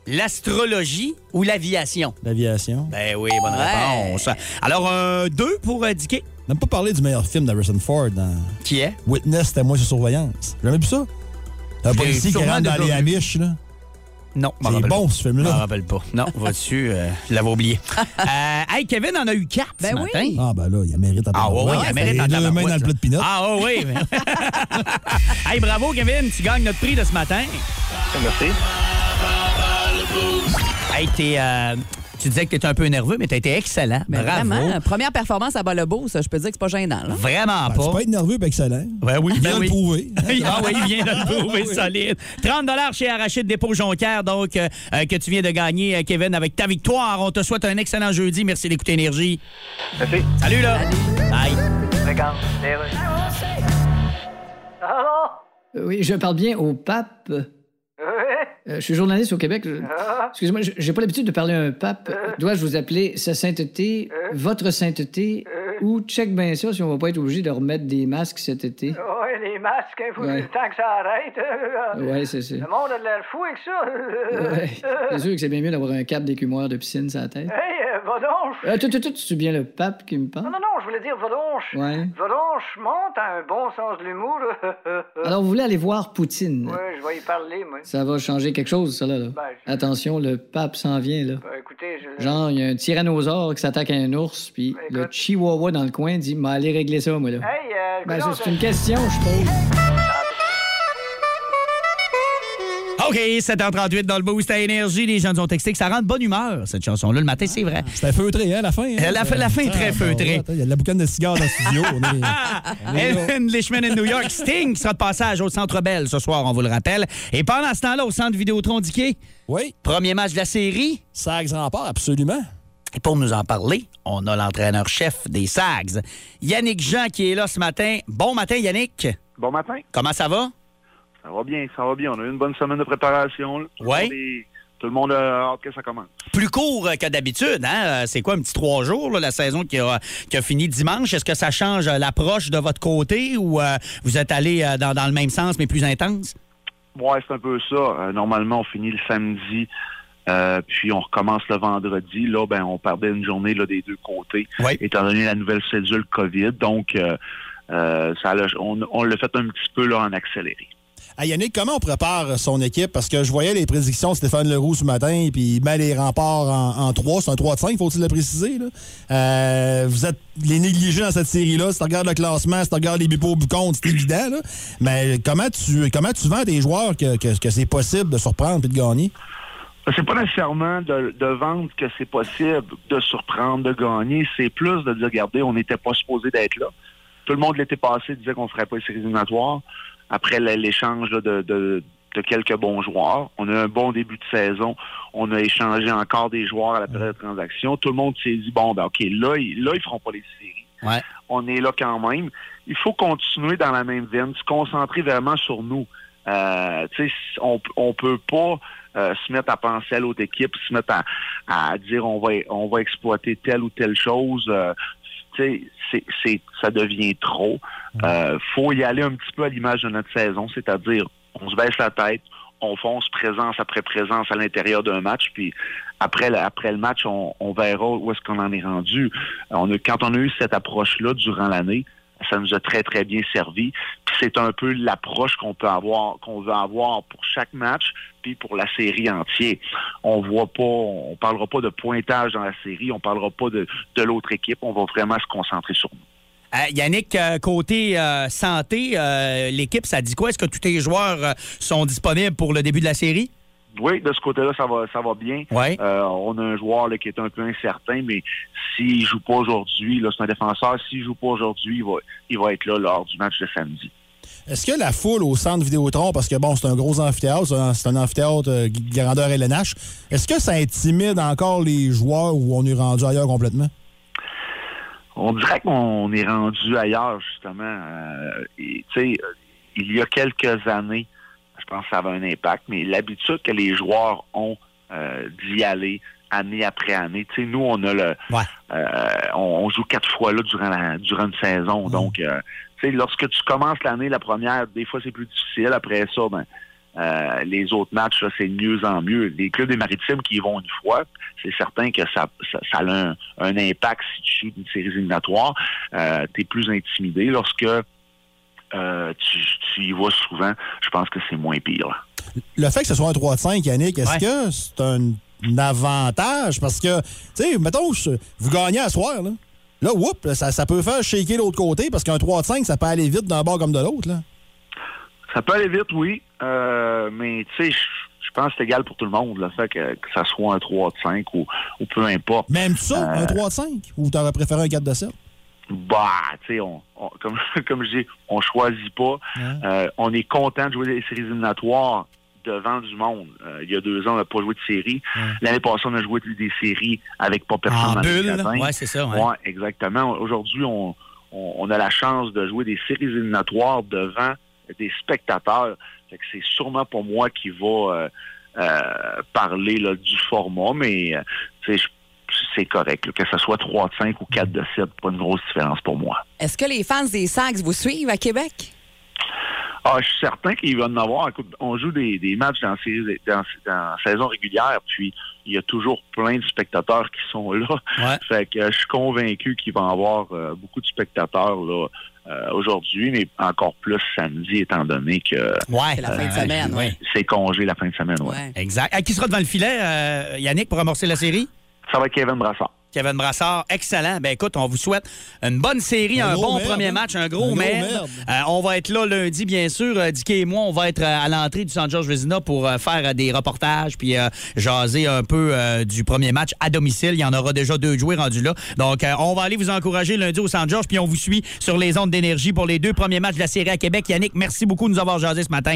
L'astrologie ou l'aviation? L'aviation. Ben oui, bonne Ouais. réponse. Alors, 2 pour indiquer. On n'a pas parlé du meilleur film d'Harrison Ford dans Qui est? Witness, c'était moi sur surveillance. J'ai jamais vu ça? Un policier qui sûrement rentre dans les. Amish, là? Non, C'est bon, pas. ce Je m'en film-là. rappelle pas. Non, va-dessus, euh, je l'avais oublié. Euh, hey, Kevin en a eu 4 Ben ce oui. matin. Ah, ben là, il mérite à Ah ouais, il mérite en deux mains tabarouette, dans le plat de pinot. Ah ouais, oui. mais- hey, bravo, Kevin. Tu gagnes notre prix de ce matin. Merci. Hey, t'es, euh, tu disais que t'étais un peu nerveux, mais t'as été excellent. Ben, bravo. Vraiment, première performance à Bas-le-Beau, ça, je peux dire que c'est pas gênant. Là. Vraiment Ben, tu pas. peux être nerveux, ben excellent. Ben oui, Il ben vient de oui. le prouver. ah oui, il vient de le prouver solide. 30 chez Arachide Dépôt Jonquière, donc, euh, euh, que tu viens de gagner, euh, Kevin, avec ta victoire. On te souhaite un excellent jeudi. Merci d'écouter Énergie. Merci. Salut, là. Bye. Euh, Oui, je parle bien au pape. Euh, je suis journaliste au Québec. Je- Excusez-moi, j'ai pas l'habitude de parler à un pape. Dois-je vous appeler Sa Sainteté, Votre Sainteté, ou check bien ça si on va pas être obligé de remettre des masques cet été? Ouais, les masques, il faut Ouais. le temps que ça arrête. Ouais, c'est ça. Le monde a de l'air fou avec ça. Ouais. C'est sûr que c'est bien mieux d'avoir un cap d'écumoire de piscine sur la tête. Hey, donc. Euh, tout, c'est bien le pape qui me parle? Non, non, non, je voulais dire, va donc. Ouais. Va donc, monte à un bon sens de l'humour. Alors, vous voulez aller voir Poutine? Ouais, je vais y parler, moi. Ça va changer quelque chose, ça, là. là. Ben, je- Attention, le pape s'en vient, là. Ben, écoutez, je... Genre, il y a un tyrannosaure qui s'attaque à un ours, puis Ben, le chihuahua dans le coin dit Mais allez régler ça, moi, là. Hey, euh, Ben, c'est une question, je pose. OK, 7h38 dans le boost à énergie. Les gens nous ont texté que ça rend de bonne humeur, cette chanson-là. Le matin, c'est vrai. C'était feutré, hein, la fin. hein? La fin- la fin est très Ah, feutrée. Il y a de la boucane de cigares dans le studio. Ellen Lishman in New York. Sting sera de passage au Centre Bell ce soir, on vous le rappelle. Et pendant ce temps-là, au Centre Vidéotron Diquet, Oui, premier match de la série. Sags rempart, absolument. Et pour nous en parler, on a l'entraîneur-chef des Sags, Yannick Jean, qui est là ce matin. Bon matin, Yannick. Bon matin. Comment ça va? Ça va bien, ça va bien. On a eu une bonne semaine de préparation. là. Tout le monde est- Tout le monde a hâte que ça commence. Plus court euh, que d'habitude, hein? Euh, C'est quoi, un petit trois jours, là, la saison qui a, qui a fini dimanche? Est-ce que ça change euh, l'approche de votre côté ou euh, vous êtes allé dans, dans le même sens, mais plus intense? Ouais, c'est un peu ça. Normalement, on finit le samedi, euh, puis on recommence le vendredi. Là, ben, on perdait une journée là, des deux côtés, Oui. étant donné la nouvelle cédule COVID. Donc, euh, ça on, on l'a fait un petit peu là, en accéléré. Yannick, comment on prépare son équipe? Parce que je voyais les prédictions de Stéphane Leroux ce matin, puis il met les remparts en, en 3. C'est un 3 de 5, faut-il le préciser. Là? Euh, vous êtes les négligés dans cette série-là. Si tu regardes le classement, si tu regardes les buts contre, c'est évident. Mais comment tu, comment tu vends tes joueurs que, que- c'est possible de surprendre et de gagner? C'est pas nécessairement de, vendre que c'est possible de surprendre, de gagner. C'est plus de dire, regardez, on n'était pas supposé d'être là. Tout le monde l'été passé disait qu'on ferait pas les séries éliminatoires. Après l'échange de, de, as quelques bons joueurs. On a un bon début de saison. On a échangé encore des joueurs à la période de transaction. Tout le monde s'est dit, bon, ben OK, là, ils, là, ils feront pas les séries. Ouais. On est là quand même. Il faut continuer dans la même veine, se concentrer vraiment sur nous. Euh, on, on peut pas euh, se mettre à penser à l'autre équipe, se mettre à, à dire on va on va exploiter telle ou telle chose. Euh, tu sais, c'est, ça devient trop. Euh, faut y aller un petit peu à l'image de notre saison, c'est-à-dire on se baisse la tête, on fonce présence après présence à l'intérieur d'un match, puis après le, après le match, on, on verra où est-ce qu'on en est rendu. On a, quand on a eu cette approche-là durant l'année, ça nous a très, très bien servi. C'est un peu l'approche qu'on peut avoir, qu'on veut avoir pour chaque match, puis pour la série entière. On voit pas, on parlera pas de pointage dans la série, on parlera pas de, de l'autre équipe, on va vraiment se concentrer sur nous. Euh, Yannick, euh, côté euh, santé, l'équipe, ça dit quoi? Est-ce que tous tes joueurs sont disponibles pour le début de la série? Oui, de ce côté-là, ça va, ça va bien. Ouais. Euh, on a un joueur là, qui est un peu incertain, mais s'il joue pas aujourd'hui, c'est un défenseur, s'il joue pas aujourd'hui, il va, il va être là lors du match de samedi. Est-ce que la foule au centre Vidéotron, parce que bon, c'est un gros amphithéâtre, c'est un- amphithéâtre euh, grandeur LNH, est-ce que ça intimide encore les joueurs ou on est rendu ailleurs complètement? On dirait qu'on est rendu ailleurs, justement. Euh, et, tu sais, euh, il y a quelques années, pense que ça avait un impact, mais l'habitude que les joueurs ont euh, d'y aller année après année. Tu sais, nous, on a le, euh, on, on joue quatre fois là durant la, durant une saison. Donc, euh, tu sais, lorsque tu commences l'année, la première, des fois c'est plus difficile. Après ça, ben, euh, les autres matchs, là, c'est de mieux en mieux. Les clubs des maritimes qui y vont une fois, c'est certain que ça, ça, ça a un, un impact si tu joues une série éliminatoire. Euh, tu es plus intimidé. Lorsque euh, tu, tu y vas souvent, je pense que c'est moins pire. Le fait que ce soit un 3 de 5, Yannick, est-ce Ouais. que c'est un, un avantage? Parce que, tu sais, mettons, vous gagnez à soir, là. Là, whoop, ça, ça peut faire shaker l'autre côté parce qu'un 3 de 5, ça peut aller vite d'un bord comme de l'autre, là. Ça peut aller vite, oui. Euh, mais tu sais, je je pense que c'est égal pour tout le monde, le fait que, que ça soit un 3 de 5 ou, ou peu importe. Même ça, Euh, un 3 de 5? Ou t'aurais préféré un 4 de 7? Bah, tu sais, on, on- comme, comme je dis, on choisit pas. Euh, on est content de jouer des séries éliminatoires devant du monde. Euh, il y a deux ans, on n'a pas joué de série. L'année passée, on a joué des séries avec pas personne En les bulle, ouais, c'est ça, ouais. Ouais, exactement. Aujourd'hui, on, on, on a la chance de jouer des séries éliminatoires devant des spectateurs. Fait que c'est sûrement pour moi qui va euh, euh, parler là, du format, mais euh, je- c'est correct. là, que ce soit 3 de 5 ou 4 de 7, pas une grosse différence pour moi. Est-ce que les fans des Sags vous suivent à Québec? Ah, je suis certain qu'il va en avoir. Écoute, on joue des, des matchs dans, séries- dans, saison régulière, puis il y a toujours plein de spectateurs qui sont là. Fait que euh, je suis convaincu qu'il va y avoir euh, beaucoup de spectateurs là euh, aujourd'hui, mais encore plus samedi, étant donné que Ouais. C'est la fin de semaine, ouais. c'est congé la fin de semaine. Ouais. Exact. À qui sera devant le filet, euh, Yannick, pour amorcer la série? Ça va être Kevin Brassard. Kevin Brassard, excellent. Ben écoute, on vous souhaite une bonne série, Un bon merde, premier hein? match, un gros Un gros merde. merde. Euh, on va être là lundi, bien sûr. Euh, Dicky et moi, on va être euh, à l'entrée du San George Vezina pour faire des reportages puis euh, jaser un peu euh, du premier match à domicile. Il y en aura déjà deux joueurs rendus là. Donc, euh, on va aller vous encourager lundi au San George puis on vous suit sur les ondes d'énergie pour les deux premiers matchs de la série à Québec. Yannick, merci beaucoup de nous avoir jasé ce matin.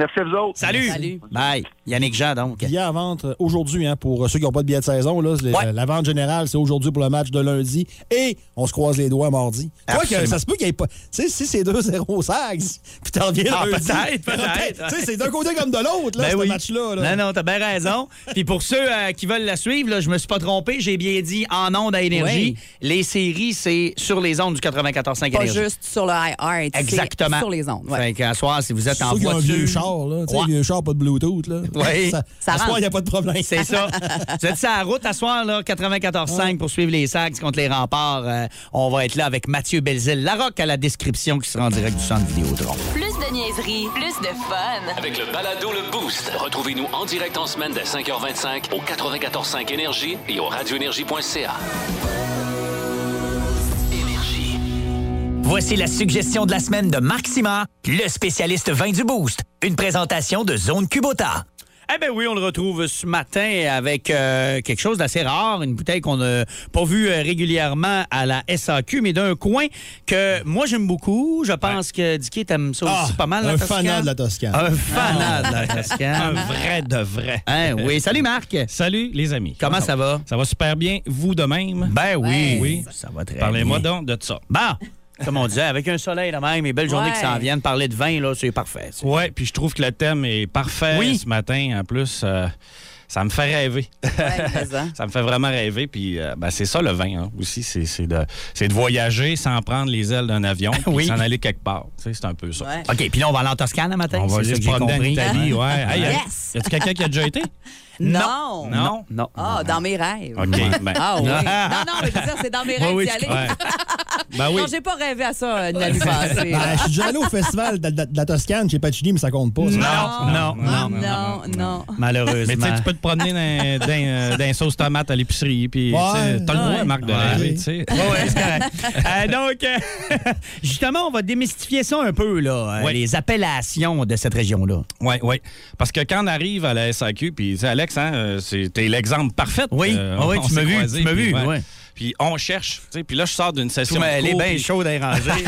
Merci à vous autres. Salut. Bye. Yannick Jean, donc. Billets à vente euh, aujourd'hui, hein, pour euh, ceux qui n'ont pas de billet de saison. Là, euh, La vente générale, c'est aujourd'hui pour le match de lundi. Et on se croise les doigts mardi. Quoi que ça se peut qu'il n'y ait pas. Tu sais, si c'est 2-0 Sags, puis t'en reviens Ah, lundi. peut-être, peut-être. Tu sais, c'est d'un côté comme de l'autre, là, Ben ce oui. match-là. là. Non, non, t'as bien raison. Puis pour ceux euh, qui veulent la suivre, là, je me suis pas trompé. J'ai bien dit en ondes à énergie. Les séries, c'est sur les ondes du 94.5 Pas énergie. juste sur le iHeart. c'est Exactement. Sur les ondes. ouais. Fait qu'à soir, si vous êtes en voiture... char, là. Tu sais, Ouais. vieux char, pas de Bluetooth, là. Oui. Ça, Ça à point, il n'y a pas de problème. C'est ça. Vous êtes sur la route à soir, là, 94.5 pour suivre les Sags contre les remparts. Euh, on va être là avec Mathieu Belzil, Larocque à la description qui sera en direct du centre Vidéotron. Plus de niaiserie, plus de fun. Avec le balado Le Boost, retrouvez-nous en direct en semaine dès 5h25 au 94.5 Énergie et au radioénergie.ca. Voici la suggestion de la semaine de Maxima, le spécialiste vin du Boost. Une présentation de Zone Cubota. Eh bien oui, on le retrouve ce matin avec euh, quelque chose d'assez rare, une bouteille qu'on n'a pas vue euh, régulièrement à la SAQ, mais d'un coin que moi j'aime beaucoup. Je pense que Dicky t'aimes ça aussi Ah, pas mal, la un fanat de la Toscane. Un fanat de la Un Toscane. vrai de vrai. Hein, oui, salut Marc. Salut, les amis. Comment ça va? Ça va super bien. Vous de même? Ben oui, Oui. ça va très Parlez-moi bien. donc de ça. Bon, comme on disait, avec un soleil là même et belles journées Ouais. qui s'en viennent, parler de vin, là, c'est parfait. Oui, puis je trouve que le thème est parfait Oui. ce matin. En plus, euh, ça me fait rêver. Ouais. Ça me fait vraiment rêver. Puis euh, ben, c'est ça le vin hein, aussi. C'est de, c'est de voyager sans prendre les ailes d'un avion puis Oui. s'en aller quelque part. Tu sais, C'est un peu ça. Ouais. OK, puis là, on va aller en Toscane un matin. On va c'est aller se promener en compris. Italie. Ouais. Hey, y a- Yes. y a-tu quelqu'un qui a déjà été? Non. Non? Non. Ah, dans mes rêves. OK. ben, Ah oui. non, non, mais je veux dire, c'est dans mes rêves oui, d'y aller. ouais. Ben oui. Non, j'ai pas rêvé à ça l'année passée. Ben, je suis déjà allé au festival de, de- de la Toscane chez Pacini, mais ça compte pas. ça. Non, non, non, non, non. Malheureusement. Mais tu sais, tu peux te promener dans, dans, euh, sauce tomate à l'épicerie. Puis, Ouais. t'as le droit, Ouais. Marc, de Ouais. rêver, tu sais. Oui, ouais, c'est correct. Euh, donc, euh, justement, on va démystifier ça un peu, là, Oui. les appellations de cette région-là. Oui, oui. Parce que quand on arrive à la SAQ, puis tu Alex, hein, euh, c'est- t'es l'exemple parfait. Oui, Euh, Ah oui, tu m'as vu, croisés, tu m'as puis vu, ouais. ouais. Puis on cherche, tu sais, puis là, je sors d'une Tout session elle est cours, bien puis chaude à ranger.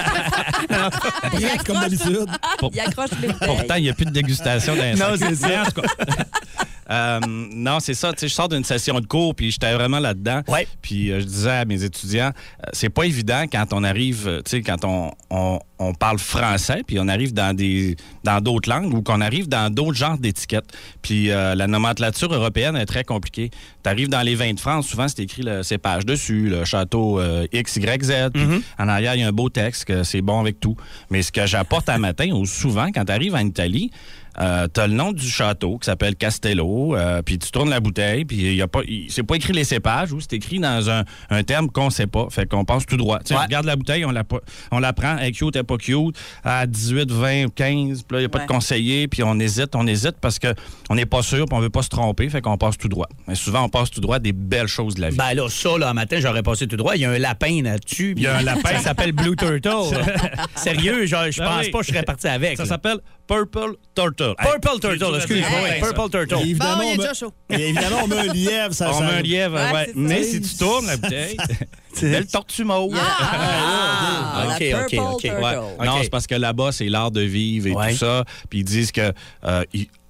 Comme d'habitude. Il accroche les. Pourtant, il n'y a plus de dégustation dans la Non, c'est ça. Euh, non, c'est ça. Tu sais, je sors d'une session de cours, puis j'étais vraiment là-dedans. Ouais. Puis euh, je disais à mes étudiants, euh, c'est pas évident quand on arrive, euh, tu sais, quand on, on, on parle français, puis on arrive dans des dans d'autres langues ou qu'on arrive dans d'autres genres d'étiquettes. Puis la nomenclature européenne est très compliquée. Tu arrives dans les vins de France, souvent c'est écrit le cépage dessus, le château X, Y, Z. Puis En arrière, il y a un beau texte que c'est bon avec tout. Mais ce que j'apporte à matin, ou souvent, quand tu arrives en Italie, euh, t'as le nom du château qui s'appelle Castello, euh, puis tu tournes la bouteille, puis il y a pas, c'est pas écrit les cépages ou c'est écrit dans un, un terme qu'on sait pas, fait qu'on passe tout droit. Tu Ouais. regarde la bouteille, on la, on la prend, elle est cute, elle est pas cute, à 18, 20, 15, puis là il y a pas Ouais. de conseiller, puis on hésite, on hésite parce que on n'est pas sûr, puis on veut pas se tromper, fait qu'on passe tout droit. Mais souvent on passe tout droit des belles choses de la vie. Ben là, ça, là, un matin, j'aurais passé tout droit. Il y a un lapin là-dessus. Il y a un lapin. Ça s'appelle Blue Turtle. Sérieux, je Ben pense oui. pas que je serais parti avec. Ça là. s'appelle Purple Turtle. Purple Turtle, excuse-moi. Hey, Purple Et Turtle. évidemment, Bon, il est on déjà met- chaud. et évidemment, on met un lièvre. Ça, On ça- met un lièvre, Ouais, ouais. c'est Mais si tu tournes la bouteille, belle tortue mauve. Ah, OK, la OK, OK. Ouais. Non, OK. c'est parce que là-bas, c'est l'art de vivre et Ouais. tout ça. Puis ils disent que euh,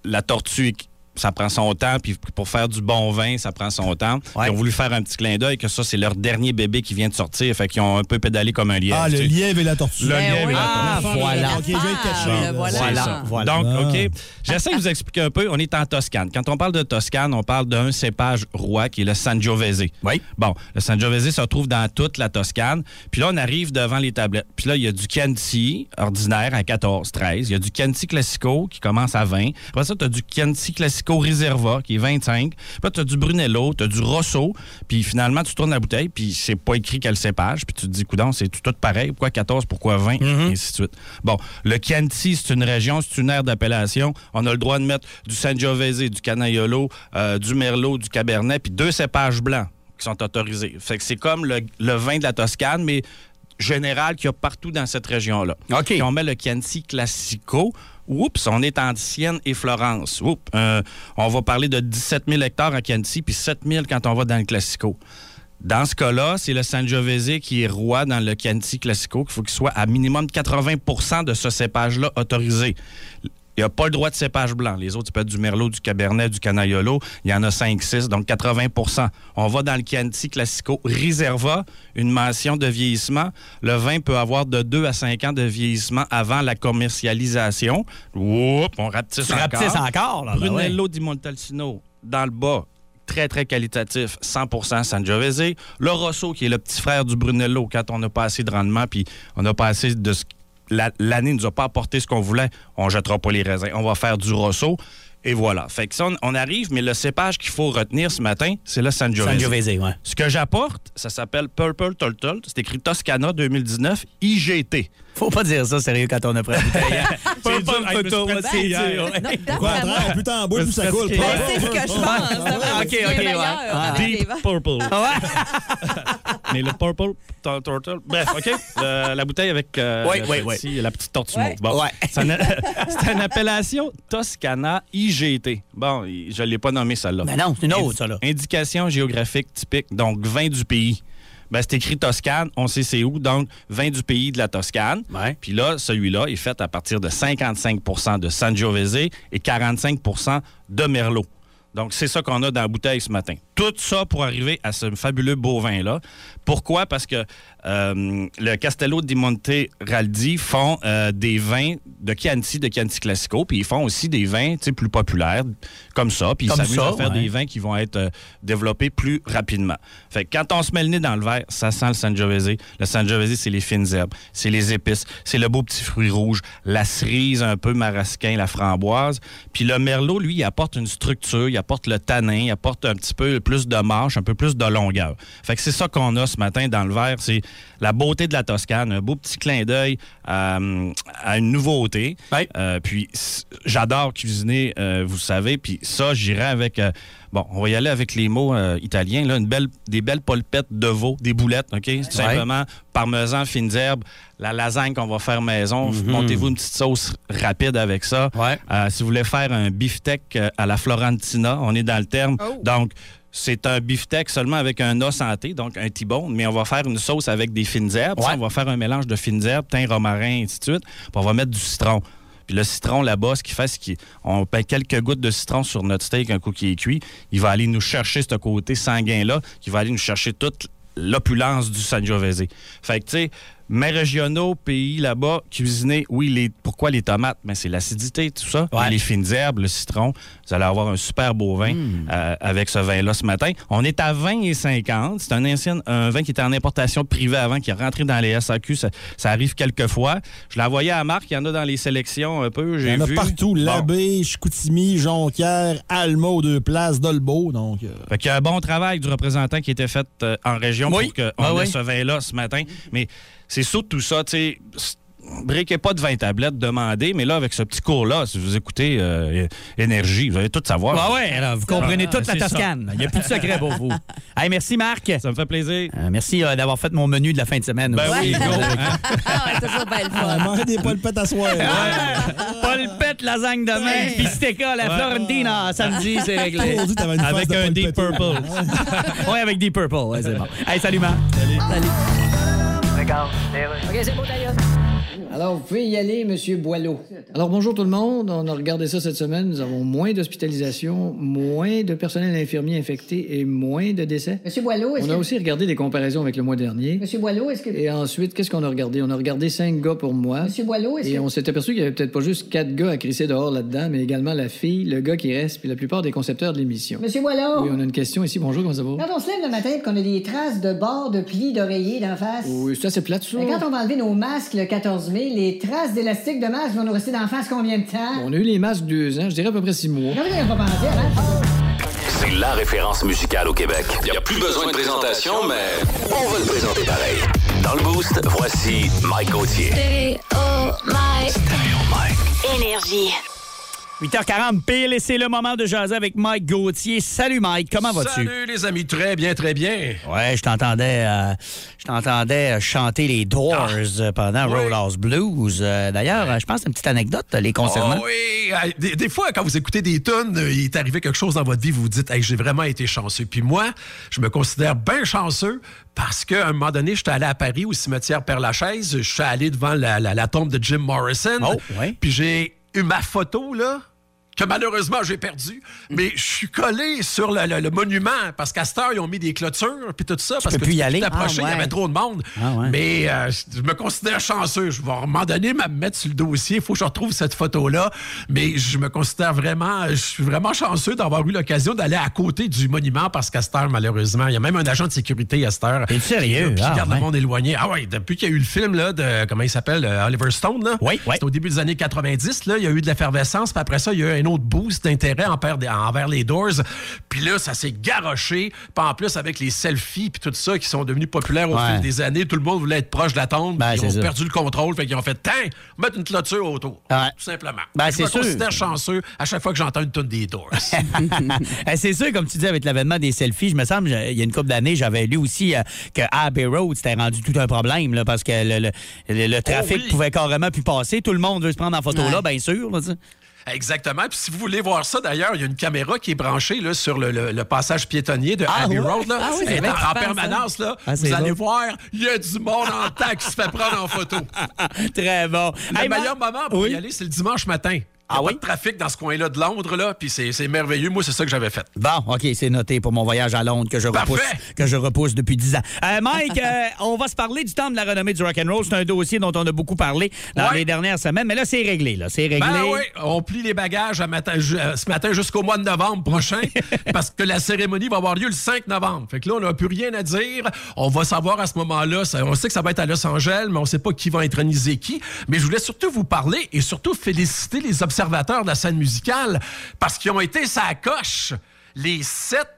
la tortue, ça prend son temps. Puis pour faire du bon vin, ça prend son temps. Ouais. Ils ont voulu faire un petit clin d'œil que ça, c'est leur dernier bébé qui vient de sortir. Fait qu'ils ont un peu pédalé comme un lièvre. Ah, le tu sais. lièvre et la tortue. Le Ben lièvre oui. et la Ah, tortue. voilà. Ah, là. voilà. Voilà, ça. voilà. Donc. OK. J'essaie de vous expliquer un peu. On est en Toscane. Quand on parle de Toscane, on parle d'un cépage roi qui est le Sangiovese. Oui. Bon, le Sangiovese se retrouve dans toute la Toscane. Puis là, on arrive devant les tablettes. Puis là, il y a du Chianti ordinaire à 14, 13. Il y a du Chianti Classico qui commence à 20. Après ça, tu as du Chianti Classico Riserva qui est 25. Puis là, tu as du Brunello, tu as du Rosso. Puis finalement, tu tournes la bouteille, puis c'est pas écrit quel cépage. Puis tu te dis, coudon, c'est tout, pareil. Pourquoi 14, pourquoi 20, et ainsi de suite. Bon, le Chianti, c'est une région, c'est une aire d'appellation. On a le droit de mettre du Sangiovese, du Canaiolo, euh, du Merlot, du Cabernet, puis deux cépages blancs qui sont autorisés. Fait que c'est comme le, le vin de la Toscane, mais général qu'il y a partout dans cette région-là. OK. Puis on met le Chianti Classico. Oups, on est en Sienne et Florence. Oups, euh, on va parler de 17 000 hectares à Chianti, puis 7 000 quand on va dans le Classico. Dans ce cas-là, c'est le Sangiovese qui est roi dans le Chianti Classico, qu'il faut qu'il soit à minimum 80% de ce cépage-là autorisé. Il n'y a pas le droit de cépage blanc. Les autres, ça peut être du Merlot, du Cabernet, du Canaiolo. Il y en a 5-6, donc 80% On va dans le Chianti Classico Riserva, une mention de vieillissement. Le vin peut avoir de 2 à 5 ans de vieillissement avant la commercialisation. Oups, on rapetisse Tu rapetisses encore, là. ouais. Brunello di Montalcino, dans le bas, très, très qualitatif, 100% Sangiovese. Le Rosso, qui est le petit frère du Brunello, quand on n'a pas assez de rendement, puis on n'a pas assez de... ce- la- L'année ne nous a pas apporté ce qu'on voulait, on jettera pas les raisins. On va faire du Rosso. Et voilà. Fait que ça, on, on arrive, mais le cépage qu'il faut retenir ce matin, c'est le Sangiovese. Sangiovese, ouais. Ce que j'apporte, ça s'appelle Purple Turtle. C'est écrit Toscana 2019 IGT. Faut pas dire ça sérieux quand on a pris la bouteille. hein. Me suis Turtle, c'est dur, hein. contraire, t'en bois, plus ça coule. C'est ce que je pense. OK, OK, ouais. Ah. Deep. Purple. Mais le Purple Tur- Turtle. Bref, OK. Le- la bouteille avec euh, Oui, le oui, petit- la petite tortue Ouais. Bon. Ouais. C'est une, appellation Toscana IGT. Bon, je ne l'ai pas nommé celle-là. Ben non, c'est une autre, ça, là. Indication géographique typique, donc vin du pays. Ben, c'est écrit Toscane, on sait c'est où, donc vin du pays de la Toscane. Puis là, celui-là est fait à partir de 55% de Sangiovese et 45% de Merlot. Donc, c'est ça qu'on a dans la bouteille ce matin. Tout ça pour arriver à ce fabuleux beau vin-là. Pourquoi? Parce que euh, le Castello di Monte Raldi font euh, des vins de Chianti, de Chianti Classico, puis ils font aussi des vins plus populaires, comme ça. Puis ils s'amusent à faire ouais. des vins qui vont être euh, développés plus rapidement. Fait que quand on se met le nez dans le verre, ça sent le Sangiovese. Le Sangiovese, c'est les fines herbes, c'est les épices, c'est le beau petit fruit rouge, la cerise un peu marasquin, la framboise. Puis le Merlot, lui, il apporte une structure, il apporte le tanin, il apporte un petit peu plus de marche, un peu plus de longueur. Fait que c'est ça qu'on a ce matin dans le verre, c'est la beauté de la Toscane, un beau petit clin d'œil à, à une nouveauté. Euh, puis j'adore cuisiner, euh, vous savez, puis ça, j'irai avec... euh, Bon, on va y aller avec les mots euh, italiens. Là, une belle, des belles polpettes de veau, des boulettes, OK? Tout simplement, parmesan, fines herbes, la lasagne qu'on va faire maison. Mhm. Montez-vous une petite sauce rapide avec ça. Euh, si vous voulez faire un beefsteak euh, à la Florentina, on est dans le terme. Donc, c'est un beefsteak seulement avec un os santé, donc un T-bone, mais on va faire une sauce avec des fines herbes. Ça, On va faire un mélange de fines herbes, thym, romarin, et ainsi de suite. Puis on va mettre du citron. Puis le citron, là-bas, ce qu'il fait, c'est qu'on met quelques gouttes de citron sur notre steak, un coup qui est cuit. Il va aller nous chercher ce côté sanguin-là, qui va aller nous chercher toute l'opulence du Sangiovese. Fait que, tu sais, mets régionaux, pays là-bas, cuisiner, oui, les, pourquoi les tomates? Mais c'est l'acidité, tout ça. Les fines herbes, le citron. Vous allez avoir un super beau vin euh, avec ce vin-là ce matin. On est à 20 et 50. C'est un, ancien, un vin qui était en importation privée avant, qui est rentré dans les SAQ. Ça, ça arrive quelques fois. Je l'ai envoyé à Marc. Il y en a dans les sélections un peu. Il y en a vu. partout. Bon. L'abbé, Chicoutimi, Jonquière, Alma deux places, Dolbeau. Donc, euh, Fait qu'il y a un bon travail du représentant qui a été fait euh, en région Oui. pour qu'on Ah ait oui. ce vin-là ce matin. Mais c'est surtout ça, tu sais. Briquez pas de 20 tablettes, demandez, mais là, avec ce petit cours-là, si vous écoutez euh, Énergie, vous allez tout savoir. Ah ouais, alors, vous comprenez Ah, toute la. Toscane. Il n'y a plus de secret pour vous. Hey, merci, Marc. Ça me fait plaisir. merci euh, d'avoir fait mon menu de la fin de semaine. Ben oui, go. Ah, toujours bien le fun. manger des polpettes à soir. Polpette, lasagne demain, puis steak à la Ouais. Florentina samedi, c'est réglé. Une Avec un Deep. Purple. ouais, avec Deep Purple, ouais, c'est bon. Hey, salut, Marc. Regarde, les rues. OK, c'est bon, d'ailleurs. Alors, vous pouvez y aller, Monsieur Boileau. Alors, bonjour tout le monde. On a regardé ça cette semaine. Nous avons moins d'hospitalisations, moins de personnel infirmier infecté et moins de décès. Monsieur Boileau, est-ce On a que... aussi regardé des comparaisons avec le mois dernier. Monsieur Boileau, est-ce que... Et ensuite, qu'est-ce qu'on a regardé? On a regardé cinq gars pour moi. Monsieur Boileau, est-ce Et que... on s'est aperçu qu'il y avait peut-être pas juste quatre gars à crisser dehors là-dedans, mais également la fille, le gars qui reste, puis la plupart des concepteurs de l'émission. Monsieur Boileau! Oui, on a une question ici. Bonjour, comment ça va? Quand on se lève le matin qu'on a des traces de bords, de plis, d'oreillers d'en face... Oui, c'est assez plate, ça. Mais quand on va enlever nos masques le 14 mai, les traces d'élastique de masque vont nous rester d'en face combien de temps? On a eu les masques deux ans, je dirais à peu près six mois. Non, mais hein? C'est la référence musicale au Québec. Il n'y a plus besoin de présentation, mais on va le présenter pareil. Dans le Boost, voici Mike Gauthier. Énergie. 8h40 pile et c'est le moment de jaser avec Mike Gauthier. Salut Mike, comment vas-tu? Salut les amis, très bien, très bien. Ouais, je t'entendais euh, je t'entendais euh, chanter les Doors euh, pendant Oui. Rollhouse Blues. Euh, D'ailleurs, je pense que c'est une petite anecdote les concernant. Oh oui, des, des fois, quand vous écoutez des tonnes, il est arrivé quelque chose dans votre vie, vous vous dites, hey, j'ai vraiment été chanceux. Puis moi, je me considère bien chanceux parce qu'à un moment donné, j'étais allé à Paris au cimetière Père-Lachaise, je suis allé devant la, la- la tombe de Jim Morrison. Oh, ouais. Puis j'ai eu ma photo, là. Que malheureusement j'ai perdu, mais je suis collé sur le, le- le monument parce qu'à cette heure, ils ont mis des clôtures puis tout ça parce peux que plus y aller? t'approcher, Ah, il y avait trop de monde. Ah, ouais. Mais euh, je me considère chanceux. Je vais à un moment donné me mettre sur le dossier. Il faut que je retrouve cette photo-là. Mais je me considère vraiment, je suis vraiment chanceux d'avoir eu l'occasion d'aller à côté du monument parce qu'à cette heure, malheureusement, il y a même un agent de sécurité à cette heure. T'es sérieux? Qui Ah, garde ouais. le monde éloigné. Ah ouais, depuis qu'il y a eu le film là, de, comment il s'appelle, euh, Oliver Stone, là. Oui, oui. C'était au début des années 90, là. Il y a eu de l'effervescence. Puis après ça, il y a eu un autre boost d'intérêt envers, les Doors. Puis là, ça s'est garoché. Puis en plus, avec les selfies puis tout ça qui sont devenus populaires au Ouais. fil des années, tout le monde voulait être proche de la tombe. Ben, ils ont ça. perdu le contrôle. Fait qu'ils ont fait, tiens, mettre une clôture autour. Tout simplement. Ben, je c'est me sûr. considère chanceux à chaque fois que j'entends une tonne des Doors. Eh, C'est sûr, comme tu dis, avec l'avènement des selfies, je me semble, il y a une couple d'années, j'avais lu aussi euh, que Abbey Road, c'était rendu tout un problème, là, parce que le, le- le- le trafic oui. pouvait carrément plus passer. Tout le monde veut se prendre en photo là, bien sûr. là. Exactement. Puis si vous voulez voir ça, d'ailleurs, il y a une caméra qui est branchée là, sur le, le- le passage piétonnier de Ah, Abbey ouais? Road. Là. Ah oui, en, en permanence. Là. Ah, vous allez bon. voir, il y a du monde en temps qui se fait prendre en photo. Très bon. Le Hey, meilleur Marc- moment pour Oui? y aller, c'est le dimanche matin. Il y a pas de trafic dans ce coin-là de Londres, là, puis c'est merveilleux. Moi, c'est ça que j'avais fait. Bon, OK, c'est noté pour mon voyage à Londres que je repousse, que je repousse depuis 10 ans. Euh, Mike, euh, on va se parler du temps de la renommée du rock'n'roll. C'est un dossier dont on a beaucoup parlé dans Ouais. les dernières semaines, mais là, c'est réglé. Là. C'est réglé. Ben oui, on plie les bagages à matin- ju- euh, ce matin jusqu'au mois de novembre prochain parce que la cérémonie va avoir lieu le 5 novembre. Fait que là, on n'a plus rien à dire. On va savoir à ce moment-là. on sait que ça va être à Los Angeles, mais on ne sait pas qui va introniser qui. Mais je voulais surtout vous parler et surtout féliciter les observateurs de la scène musicale parce qu'ils ont été sa coche. Les sept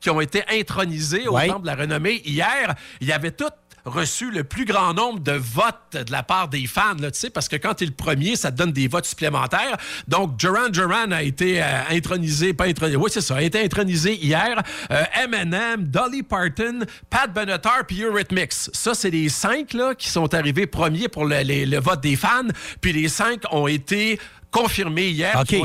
qui ont été intronisés au Ouais. Temple de la Renommée hier, il y avait tout reçu le plus grand nombre de votes de la part des fans, là, tu sais, parce que quand tu es le premier, ça te donne des votes supplémentaires. Donc, Duran Duran a été euh, intronisé, pas intronisé, oui, c'est ça, a été intronisé hier. Euh, Eminem, Dolly Parton, Pat Benatar, puis Eurythmics. Ça, c'est les cinq là, qui sont arrivés premiers pour le, les- le vote des fans, puis les cinq ont été confirmés hier, qui ont.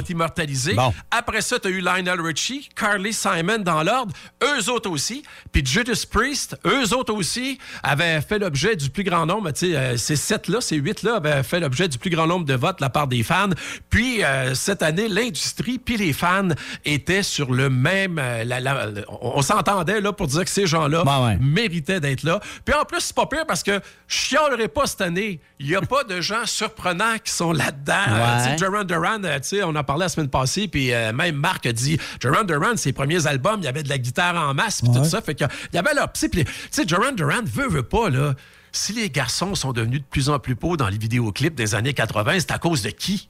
Bon. Après ça, tu as eu Lionel Richie, Carly Simon dans l'ordre, eux autres aussi. Puis Judas Priest, eux autres aussi, avaient fait l'objet du plus grand nombre, tu sais, euh, ces sept-là, ces huit-là avaient fait l'objet du plus grand nombre de votes de la part des fans. Puis euh, cette année, l'industrie puis les fans étaient sur le même... euh, la- la- on on s'entendait là pour dire que ces gens-là Ben ouais. méritaient d'être là. Puis en plus, c'est pas pire parce que je chialerai pas cette année. Il n'y a pas de gens surprenants qui sont là-dedans. Duran Duran, euh, tu sais, on en parlait la semaine passée, puis euh, même Marc a dit, Duran Duran, ses premiers albums, il y avait de la guitare en masse, puis tout ça. Fait y avait là, tu sais, Duran Duran veut, veut pas, là. Si les garçons sont devenus de plus en plus beaux dans les vidéoclips des années 80, c'est à cause de qui?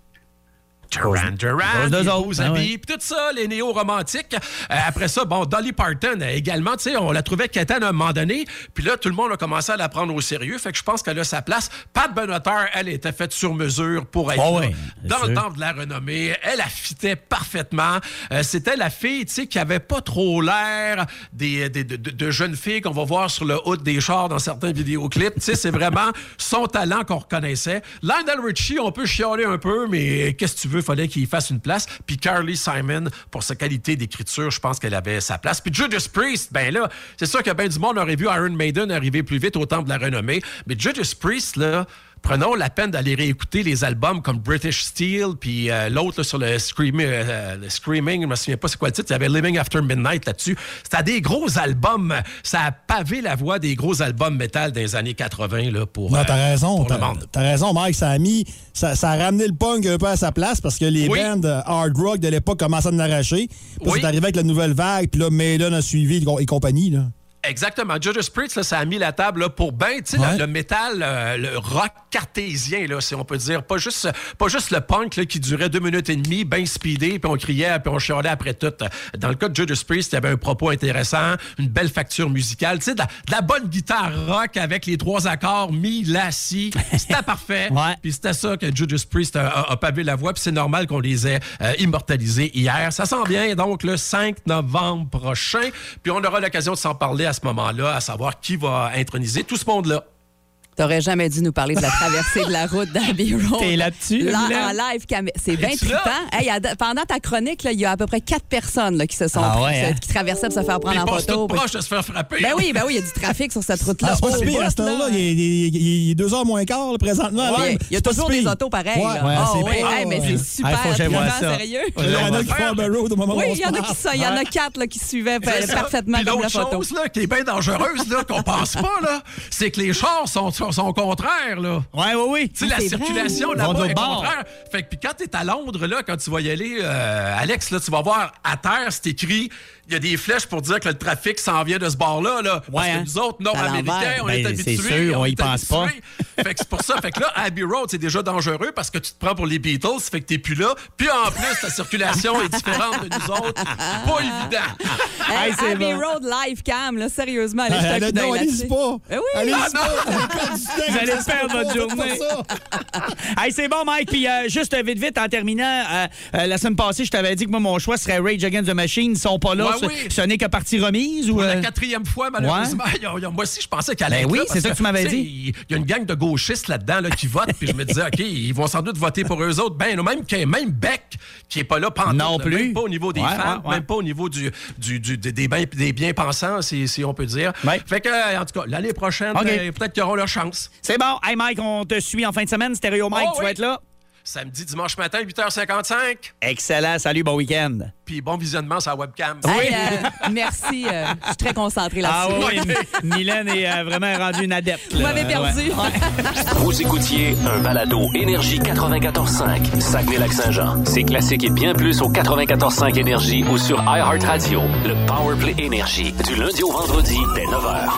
Duran Duran, les beaux ben habits, ouais. puis tout ça, les néo-romantiques. Euh, après ça, bon, Dolly Parton euh, également, tu sais, on la trouvait quétaine à un moment donné, puis là, tout le monde a commencé à la prendre au sérieux, fait que je pense qu'elle a sa place. Pat Benatar, elle était faite sur mesure pour être Oh là, oui, c'est dans le sûr. temple de la renommée. Elle affitait parfaitement. Euh, C'était la fille, tu sais, qui avait pas trop l'air des, des- de, de- de jeunes filles qu'on va voir sur le haut des chars dans certains vidéoclips. Tu sais, c'est vraiment son talent qu'on reconnaissait. Lionel Richie, on peut chialer un peu, mais qu'est-ce que tu veux, fallait qu'il fasse une place. Puis Carly Simon, pour sa qualité d'écriture, je pense qu'elle avait sa place. Puis Judas Priest, ben là, c'est sûr que ben du monde aurait vu Iron Maiden arriver plus vite au temple de la renommée. Mais Judas Priest, là, prenons la peine d'aller réécouter les albums comme British Steel, puis euh, l'autre sur le Screaming, euh, le Screaming, je me souviens pas c'est quoi le titre, il y avait Living After Midnight là-dessus. C'était des gros albums, ça a pavé la voie des gros albums métal des années 80 là, pour, Non, euh, t'as raison. pour le T'as monde. t'as raison, Mike. Ça a mis. Ça, ça a ramené le punk un peu à sa place parce que les Oui. bands hard rock de l'époque commençaient à en arracher. Puis Oui. c'est arrivé avec la nouvelle vague, puis là, Maiden a suivi et compagnie. Là. Exactement. Judas Priest, là, ça a mis la table là, pour ben, tu sais, Ouais. le, le métal, euh, le rock cartésien, là, si on peut dire. Pas juste, pas juste le punk là, qui durait deux minutes et demie, bien speedé, puis on criait, puis on chialait après tout. Dans le cas de Judas Priest, il y avait un propos intéressant, une belle facture musicale, tu sais, de, la- de la bonne guitare rock avec les trois accords mi, la, si. C'était parfait. Ouais. Puis c'était ça que Judas Priest a, a- a pavé la voie, puis c'est normal qu'on les ait euh, immortalisés hier. Ça sent bien, donc, le 5 novembre prochain. Puis on aura l'occasion de s'en parler à ce moment-là, à savoir qui va introniser tout ce monde-là. T'aurais jamais dû nous parler de la traversée de la route d'Abbey Road. T'es là-dessus, Là, en live, c'est bien trippant. Hey, pendant ta chronique, là, il y a à peu près quatre personnes là, qui se sont Ah ouais, hein? qui traversaient pour se faire Puis prendre en photo. tout proche de se faire frapper. Ben oui, ben oui, il y a du trafic sur cette route-là. Ah, c'est pas si Au pire à bout, cette heure-là. là. Il est- il est- il est deux heures moins quart là, présentement. Ouais, il y a toujours des autos pareilles. Ouais, là. ouais, Ah ouais, hey, mais c'est super ça. sérieux. Il y en a qui font le road au moment où Oui, on il y en a parle. qui sont- il y en a quatre là, qui suivaient parfaitement Puis comme la l'autre photo. chose là, qui est bien dangereuse, qu'on pense pas, là, c'est que les chars sont, sont, sont contraires. Là. Ouais, oui, oui. Tu sais, la circulation là-bas est contraire. Fait que puis quand t'es à Londres, là, quand tu vas y aller, euh, Alex, là, tu vas voir à terre, c'est écrit, il y a des flèches pour dire que le trafic s'en vient de ce bord-là. Là, parce Ouais, que hein? nous autres, Nord-Américains, on est Ben, c'est habitués. sûr, on y est pense pas. habitués. Fait que c'est pour ça. Fait que là, Abbey Road, c'est déjà dangereux parce que tu te prends pour les Beatles, fait que t'es plus là. Puis en plus, ta circulation est différente de nous autres. Pas évident. Hey, Abbey bon. Road live cam, là, sérieusement, allez, Ah, jeter un coup d'œil non, allez-y pas. Eh oui. Allez-y Ah, pas. Vous allez perdre votre journée. Hey, c'est bon, Mike. Puis euh, juste euh, vite, vite, en terminant, euh, euh, la semaine passée, je t'avais dit que moi, mon choix serait Rage Against the Machine. Ils sont pas là. Ouais, oui. ce n'est que partie remise ou. Pour euh, la quatrième fois, malheureusement. moi aussi, je pensais qu'elle allait Ben oui, c'est ça que tu m'avais dit. Il y a une gang de gauchistes là-dedans là, qui votent, puis je me disais, OK, ils vont sans doute voter pour eux autres. Ben, même, même Beck, qui est pas là pendant Non plus. Même pas au niveau des Ouais, femmes, ouais, ouais. même pas au niveau du, du, du- des, des bien, des bien-pensants, si, si on peut dire. Fait que, euh, en tout cas, l'année prochaine, euh, peut-être qu'ils auront leur chance. C'est bon. Hey, Mike, on te suit en fin de semaine. Stéréo Mike, Oh, tu vas oui. être là. Samedi, dimanche matin, 8h55. Excellent. Salut, bon week-end. Puis bon visionnement sur la webcam. Hey, euh, merci, euh, je suis très concentrée Ah là-dessus. oui, oui. Mylène est euh, vraiment rendue une adepte. Vous m'avez perdu. Ouais. Vous écoutiez un balado Énergie 94.5, Saguenay-Lac-Saint-Jean. C'est classique et bien plus au 94.5 Énergie ou sur iHeartRadio. Le Powerplay Énergie, du lundi au vendredi dès 9h.